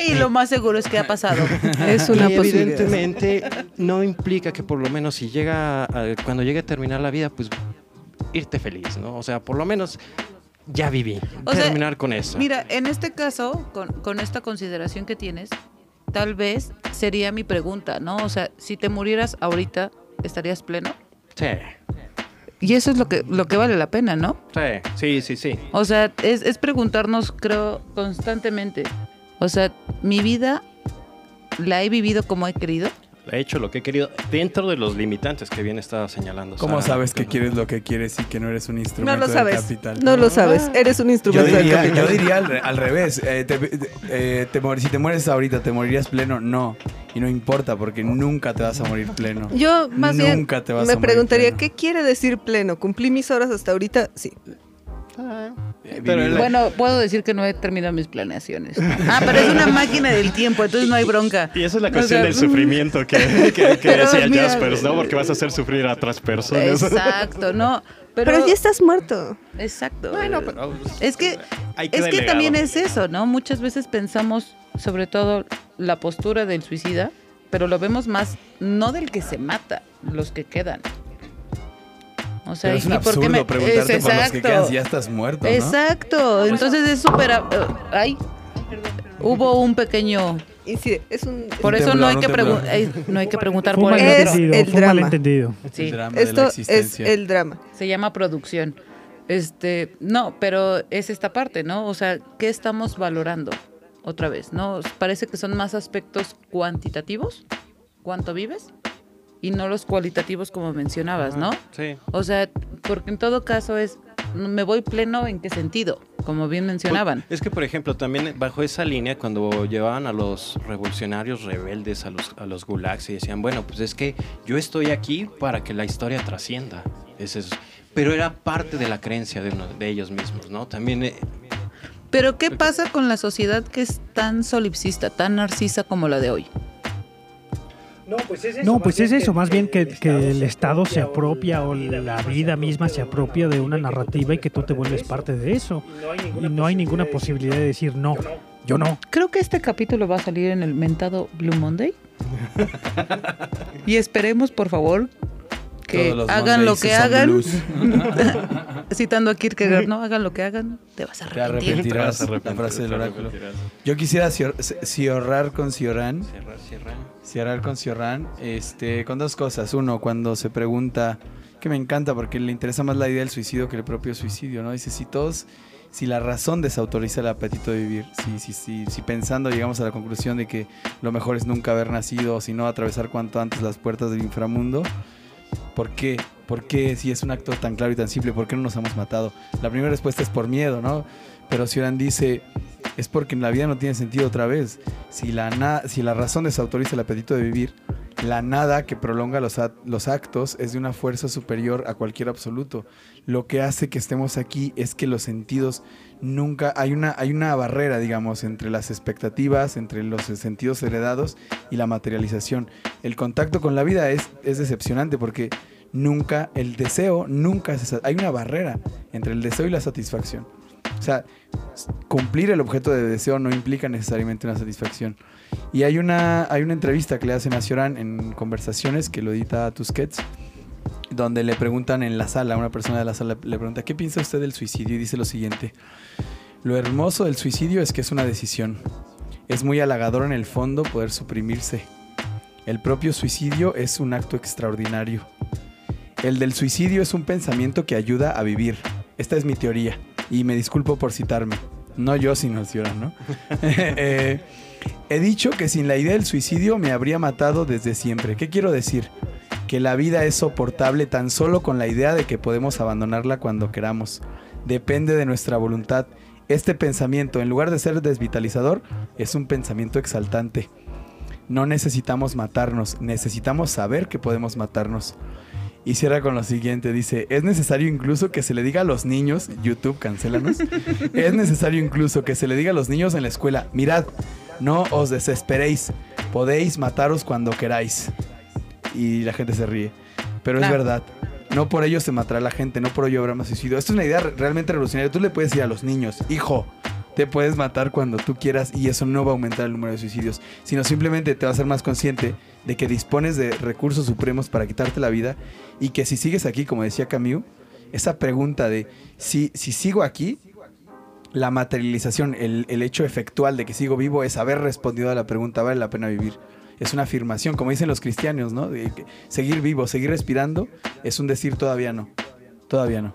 Y lo más seguro es que ha pasado. Es una y posibilidad. evidentemente no implica que por lo menos si llega, a- cuando llegue a terminar la vida, pues irte feliz, ¿no? O sea, por lo menos ya viví, O sea, terminar con eso. Mira, en este caso, con, con esta consideración que tienes, tal vez sería mi pregunta, ¿no? O sea, si te murieras ahorita, ¿estarías pleno? Sí, Y eso es lo que, lo que vale la pena, ¿no? sí, sí, sí, sí. O sea, es, es preguntarnos, creo, constantemente. O sea, mi vida la he vivido como he querido. He hecho lo que he querido dentro de los limitantes que bien estaba señalando. ¿Cómo Sara. sabes que quieres lo que quieres y que no eres un instrumento No lo del sabes. capital? No lo sabes. Eres un Yo instrumento del diría, yo capital. diría al, re- al revés. eh, te- eh, te mor- si te mueres ahorita, ¿te morirías pleno? No. Y no importa porque nunca te vas a morir pleno. Yo más bien Nunca te vas me a morir preguntaría, pleno. ¿qué quiere decir pleno? ¿Cumplí mis horas hasta ahorita? Sí. Eh, Pero vivido. Bueno, puedo decir que no he terminado mis planeaciones. Ah, pero es una máquina del tiempo, entonces no hay bronca. Y esa es la O cuestión sea, del sufrimiento que, que, decía mira, Jaspers, ¿no? Porque vas a hacer sufrir a otras personas. Exacto, no. Pero, Pero, ya estás muerto. Exacto. Bueno, pero Es que hay Es que también es eso, ¿no? Muchas veces pensamos sobre todo la postura del suicida, pero lo vemos más no del que se mata, los que quedan. O sea, Pero es un ¿y por qué absurdo me- preguntarte es por los que exacto. quedan si ya estás muerto, ¿no? Exacto. Entonces es súper ay. Hubo un pequeño Y sí, es un... por eso no hay que eh, no hay preguntar por el Es malentendido. el drama. Sí. El drama de Esto es el drama. se llama producción. Este, no, pero es esta parte, ¿no? O sea, ¿qué estamos valorando? Otra vez, ¿no? Parece que son más aspectos cuantitativos, cuánto vives, y no los cualitativos como mencionabas, ¿no? Sí. O sea, porque en todo caso es, ¿me voy pleno en qué sentido? Como bien mencionaban. Es que, por ejemplo, también bajo esa línea, cuando llevaban a los revolucionarios rebeldes a los, a los gulags y decían, bueno, pues es que yo estoy aquí para que la historia trascienda. Es- pero era parte de la creencia de, uno- de ellos mismos, ¿no? También eh, Pero ¿qué pasa con la sociedad que es tan solipsista, tan narcisa como la de hoy? No, pues es eso, más bien que, que el Estado se apropia o la vida misma se apropia de una narrativa y que tú te vuelves parte de eso. Y no hay ninguna posibilidad de decir no, yo no. Creo que este capítulo va a salir en el mentado Blue Monday. y esperemos, por favor, que hagan lo que hagan. Citando a Kierkegaard, no hagan lo que hagan, te vas a Te arrepentir. arrepentirás. Te vas a La frase del oráculo. arrepentirás. Yo quisiera cior- ciorrar con Ciorán. Cierra, cierra. Cerrar con Ciorán, este, con dos cosas. Uno, cuando se pregunta, que me encanta porque le interesa más la idea del suicidio que el propio suicidio, ¿no? Dice, si todos, si la razón desautoriza el apetito de vivir, si, si, si, si pensando llegamos a la conclusión de que lo mejor es nunca haber nacido, sino atravesar cuanto antes las puertas del inframundo, ¿por qué? ¿Por qué si es un acto tan claro y tan simple? ¿Por qué no nos hemos matado? La primera respuesta es por miedo, ¿no? Pero Ciorán dice, es porque la vida no tiene sentido otra vez. Si la, na- si la razón desautoriza el apetito de vivir, la nada que prolonga los, actos es de una fuerza superior a cualquier absoluto. Lo que hace que estemos aquí es que los sentidos nunca... Hay una, hay una barrera, digamos, entre las expectativas, entre los sentidos heredados y la materialización. El contacto con la vida es, es decepcionante porque nunca, el deseo nunca Hay una barrera entre el deseo y la satisfacción. O sea, cumplir el objeto de deseo no implica necesariamente una satisfacción. Y hay una, hay una entrevista que le hacen a Cioran en Conversaciones, que lo edita Tusquets, donde le preguntan en la sala, una persona de la sala le pregunta, ¿qué piensa usted del suicidio? Y dice lo siguiente, lo hermoso del suicidio es que es una decisión. Es muy halagador en el fondo poder suprimirse. El propio suicidio es un acto extraordinario. El del suicidio es un pensamiento que ayuda a vivir. Esta es mi teoría. Y me disculpo por citarme. No yo, sino Cioran, ¿no? Eh, he dicho que sin la idea del suicidio me habría matado desde siempre. ¿Qué quiero decir? Que la vida es soportable tan solo con la idea de que podemos abandonarla cuando queramos. Depende de nuestra voluntad. Este pensamiento, en lugar de ser desvitalizador, es un pensamiento exaltante. No necesitamos matarnos, necesitamos saber que podemos matarnos. Y cierra con lo siguiente, dice, es necesario incluso que se le diga a los niños, YouTube, cancélanos, es necesario incluso que se le diga a los niños en la escuela, mirad, no os desesperéis, podéis mataros cuando queráis. Y la gente se ríe, pero es verdad. No por ello se matará la gente, no por ello habrá más suicidio. Esto es una idea re- realmente revolucionaria. Tú le puedes decir a los niños, hijo, te puedes matar cuando tú quieras y eso no va a aumentar el número de suicidios, sino simplemente te va a hacer más consciente de que dispones de recursos supremos para quitarte la vida y que si sigues aquí, como decía Camus, esa pregunta de si, si sigo aquí, la materialización, el, el hecho efectual de que sigo vivo es haber respondido a la pregunta, ¿vale la pena vivir? Es una afirmación, como dicen los cristianos, ¿no? De seguir vivo, seguir respirando, es un decir todavía no. Todavía no.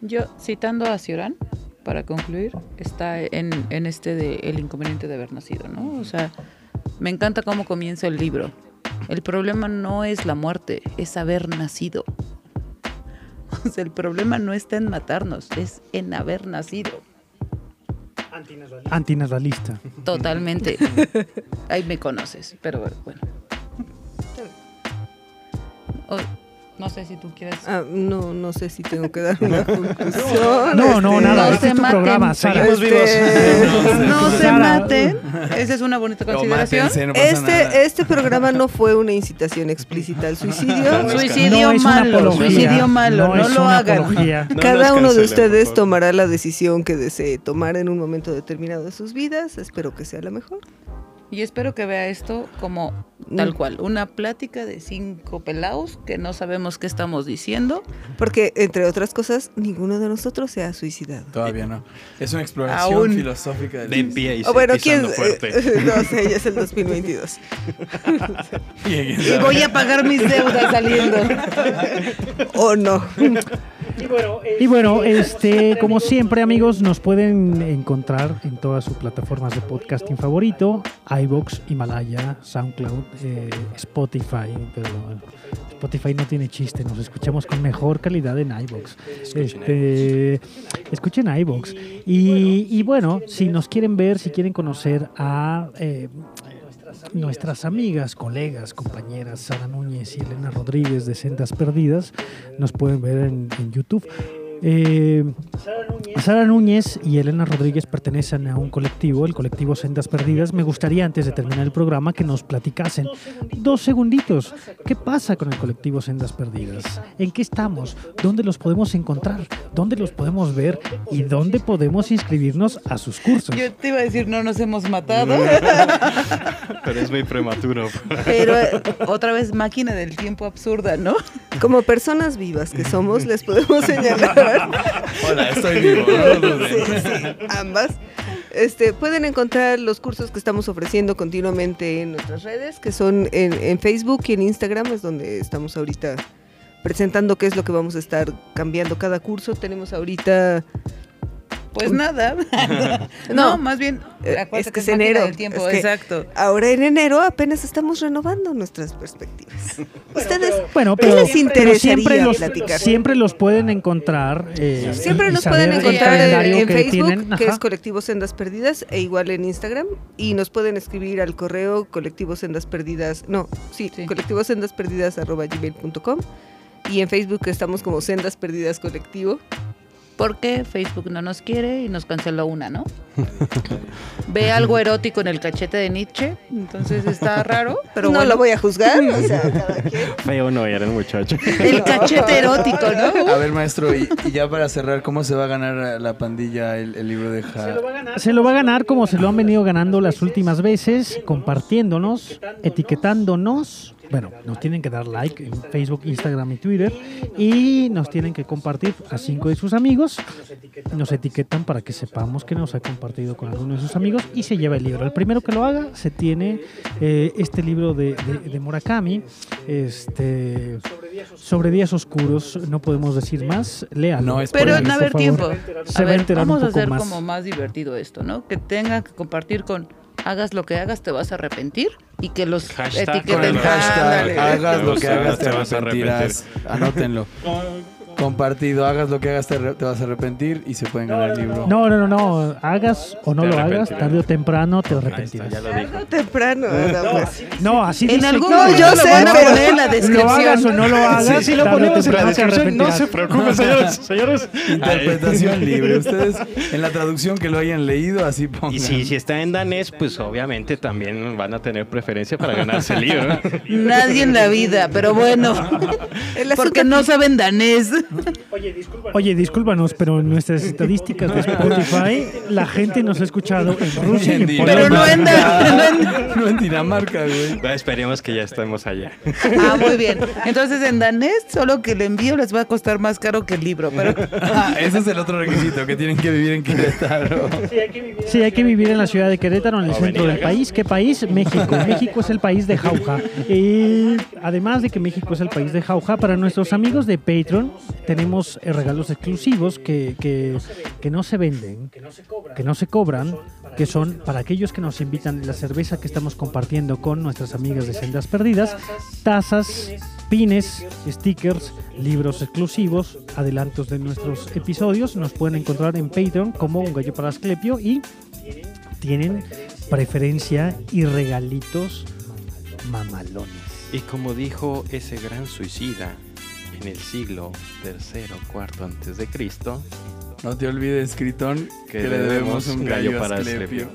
Yo, citando a Cioran, para concluir, está en, en este de El inconveniente de haber nacido, ¿no? O sea, me encanta cómo comienza el libro. El problema no es la muerte, es haber nacido. O sea, el problema no está en matarnos, es en haber nacido. Antinatalista. Totalmente. Ahí me conoces, pero bueno. O- no sé si tú quieres. Ah, no, no sé si tengo que dar una conclusión. No, no, este, nada. no Este se es tu maten. programa, Sara. Seguimos Este, vivos. No se maten. Esa es una bonita consideración. mátense, no pasa nada. Este, este programa no fue una incitación explícita al suicidio. Suicidio No malo, apología, suicidio malo, no, lo hagan. apología. Cada uno de ustedes tomará la decisión que desee tomar en un momento determinado de sus vidas. Espero que sea la mejor. Y espero que vea esto como Mm. tal cual, una plática de cinco pelados que no sabemos qué estamos diciendo. Porque, entre otras cosas, ninguno de nosotros se ha suicidado. Todavía no. Es una exploración Aún. filosófica del De pie y O bueno, ¿quién? fuerte. eh, no sé, ya es el 2022. ¿Quién Y voy a pagar mis deudas saliendo. O no. Y bueno, este, como siempre, amigos, nos pueden encontrar en todas sus plataformas de podcasting favorito: iBox, Himalaya, SoundCloud, eh, Spotify. Pero Spotify no tiene chiste, nos escuchamos con mejor calidad en iBox. Escuchen Este, escuchen iBox. Y, y bueno, si nos quieren ver, si quieren conocer a eh, nuestras amigas, colegas, compañeras Sara Núñez y Elena Rodríguez de Sendas Perdidas, nos pueden ver en, en YouTube. Eh, Sara Núñez y Elena Rodríguez pertenecen a un colectivo, el colectivo Sendas Perdidas. Me gustaría, antes de terminar el programa, que nos platicasen dos segunditos. ¿Qué pasa con el colectivo Sendas Perdidas? ¿En qué estamos? ¿Dónde los podemos encontrar? ¿Dónde los podemos ver? ¿Y dónde podemos inscribirnos a sus cursos? Yo te iba a decir, no nos hemos matado. Pero es muy prematuro. Pero eh, otra vez máquina del tiempo absurda, ¿no? Como personas vivas que somos, les podemos señalar. Hola, estoy vivo. No lo duden. Sí, sí, ambas. Este, pueden encontrar los cursos que estamos ofreciendo continuamente en nuestras redes, que son en, en Facebook y en Instagram, es donde estamos ahorita presentando qué es lo que vamos a estar cambiando cada curso. Tenemos ahorita Pues nada. no, No, más bien, Eh, acuérdate es que es enero. del tiempo, es que exacto. Ahora en enero apenas estamos renovando nuestras perspectivas. Ustedes, Bueno, ¿qué pero, les pero interesaría siempre, los, platicar? siempre los pueden encontrar. eh, Siempre y nos pueden encontrar en, calendario en que Facebook, tienen. que es Colectivo Sendas Perdidas, e igual en Instagram. Y nos pueden escribir al correo colectivo sendas perdidas, no, sí, Sí. colectivo sendas perdidas arroba gmail.com. Y en Facebook estamos como Sendas Perdidas Colectivo. Porque Facebook no nos quiere y nos canceló una, ¿no? Ve algo erótico en el cachete de Nietzsche, entonces está raro, pero no bueno. lo voy a juzgar, o sea, cada quien. Feo no era el muchacho. El cachete erótico, ¿no? A ver, maestro, y, y ya para cerrar, ¿cómo se va a ganar la pandilla el, el libro de Ja? Se lo va a ganar como se lo han venido ganando las últimas veces, compartiéndonos, etiquetándonos. Bueno, nos tienen que dar like en Facebook, Instagram y Twitter. Y nos tienen que compartir a cinco de sus amigos. Nos etiquetan para que sepamos que nos ha compartido con alguno de sus amigos y se lleva el libro. El primero que lo haga se tiene eh, este libro de, de- de Murakami. Este, sobre días oscuros, no podemos decir más. Léalo. No, es Pero no a ver por favor. tiempo. Se A va a un vamos a hacer más. como más divertido esto, ¿no? Que tenga que compartir con hagas lo que hagas, te vas a arrepentir y que los Hashtag Con etiqueten. el hashtag, Ándale. hagas lo que hagas, te te vas a arrepentirás. Anótenlo. Compartido, hagas lo que hagas, te, vas a arrepentir y se pueden ganar el libro. No, no, no, no. Hagas o no Te lo hagas, tarde o temprano te arrepentirás. dijo. No temprano, no, pues. No, así En dice algún momento yo lo sé, van a pero- poner en la Lo hagas o descripción. no lo hagas, Si lo tarde o ponemos en la descripción, no se preocupen, señores. señores. Interpretación libre. Ustedes en la traducción que lo hayan leído, así pongan. Y si, si está en danés, pues obviamente también van a tener preferencia para ganarse el libro. Nadie en la vida, pero bueno. El Porque no saben danés. Oye, discúlpanos, pero en nuestras estadísticas de Spotify, la gente nos ha escuchado en Rusia y en Dinamarca. Pero no en. No en Dinamarca, güey. Bueno, esperemos que ya estemos allá. Ah, muy bien. Entonces en danés, solo que el envío les va a costar más caro que el libro. Pero Ah, ese es el otro requisito, que tienen que vivir en Querétaro. Sí, hay que vivir en la ciudad de Querétaro, en el centro del país. ¿Qué país? México. México es el país de Jauja. Y además de que México es el país de Jauja, para nuestros amigos de Patreon tenemos eh, regalos exclusivos que, que, que no se venden, que no se cobran, que son para aquellos que nos invitan la cerveza que estamos compartiendo con nuestras amigas de Sendas Perdidas, tazas, pines, stickers, libros exclusivos, adelantos de nuestros episodios. Nos pueden encontrar en Patreon como Un Gallo para Asclepio y tienen preferencia y regalitos mamalones. Y como dijo ese gran suicida en el siglo tercero, cuarto antes de Cristo, No te olvides, Critón, que, le debemos un gallo para Asclepio.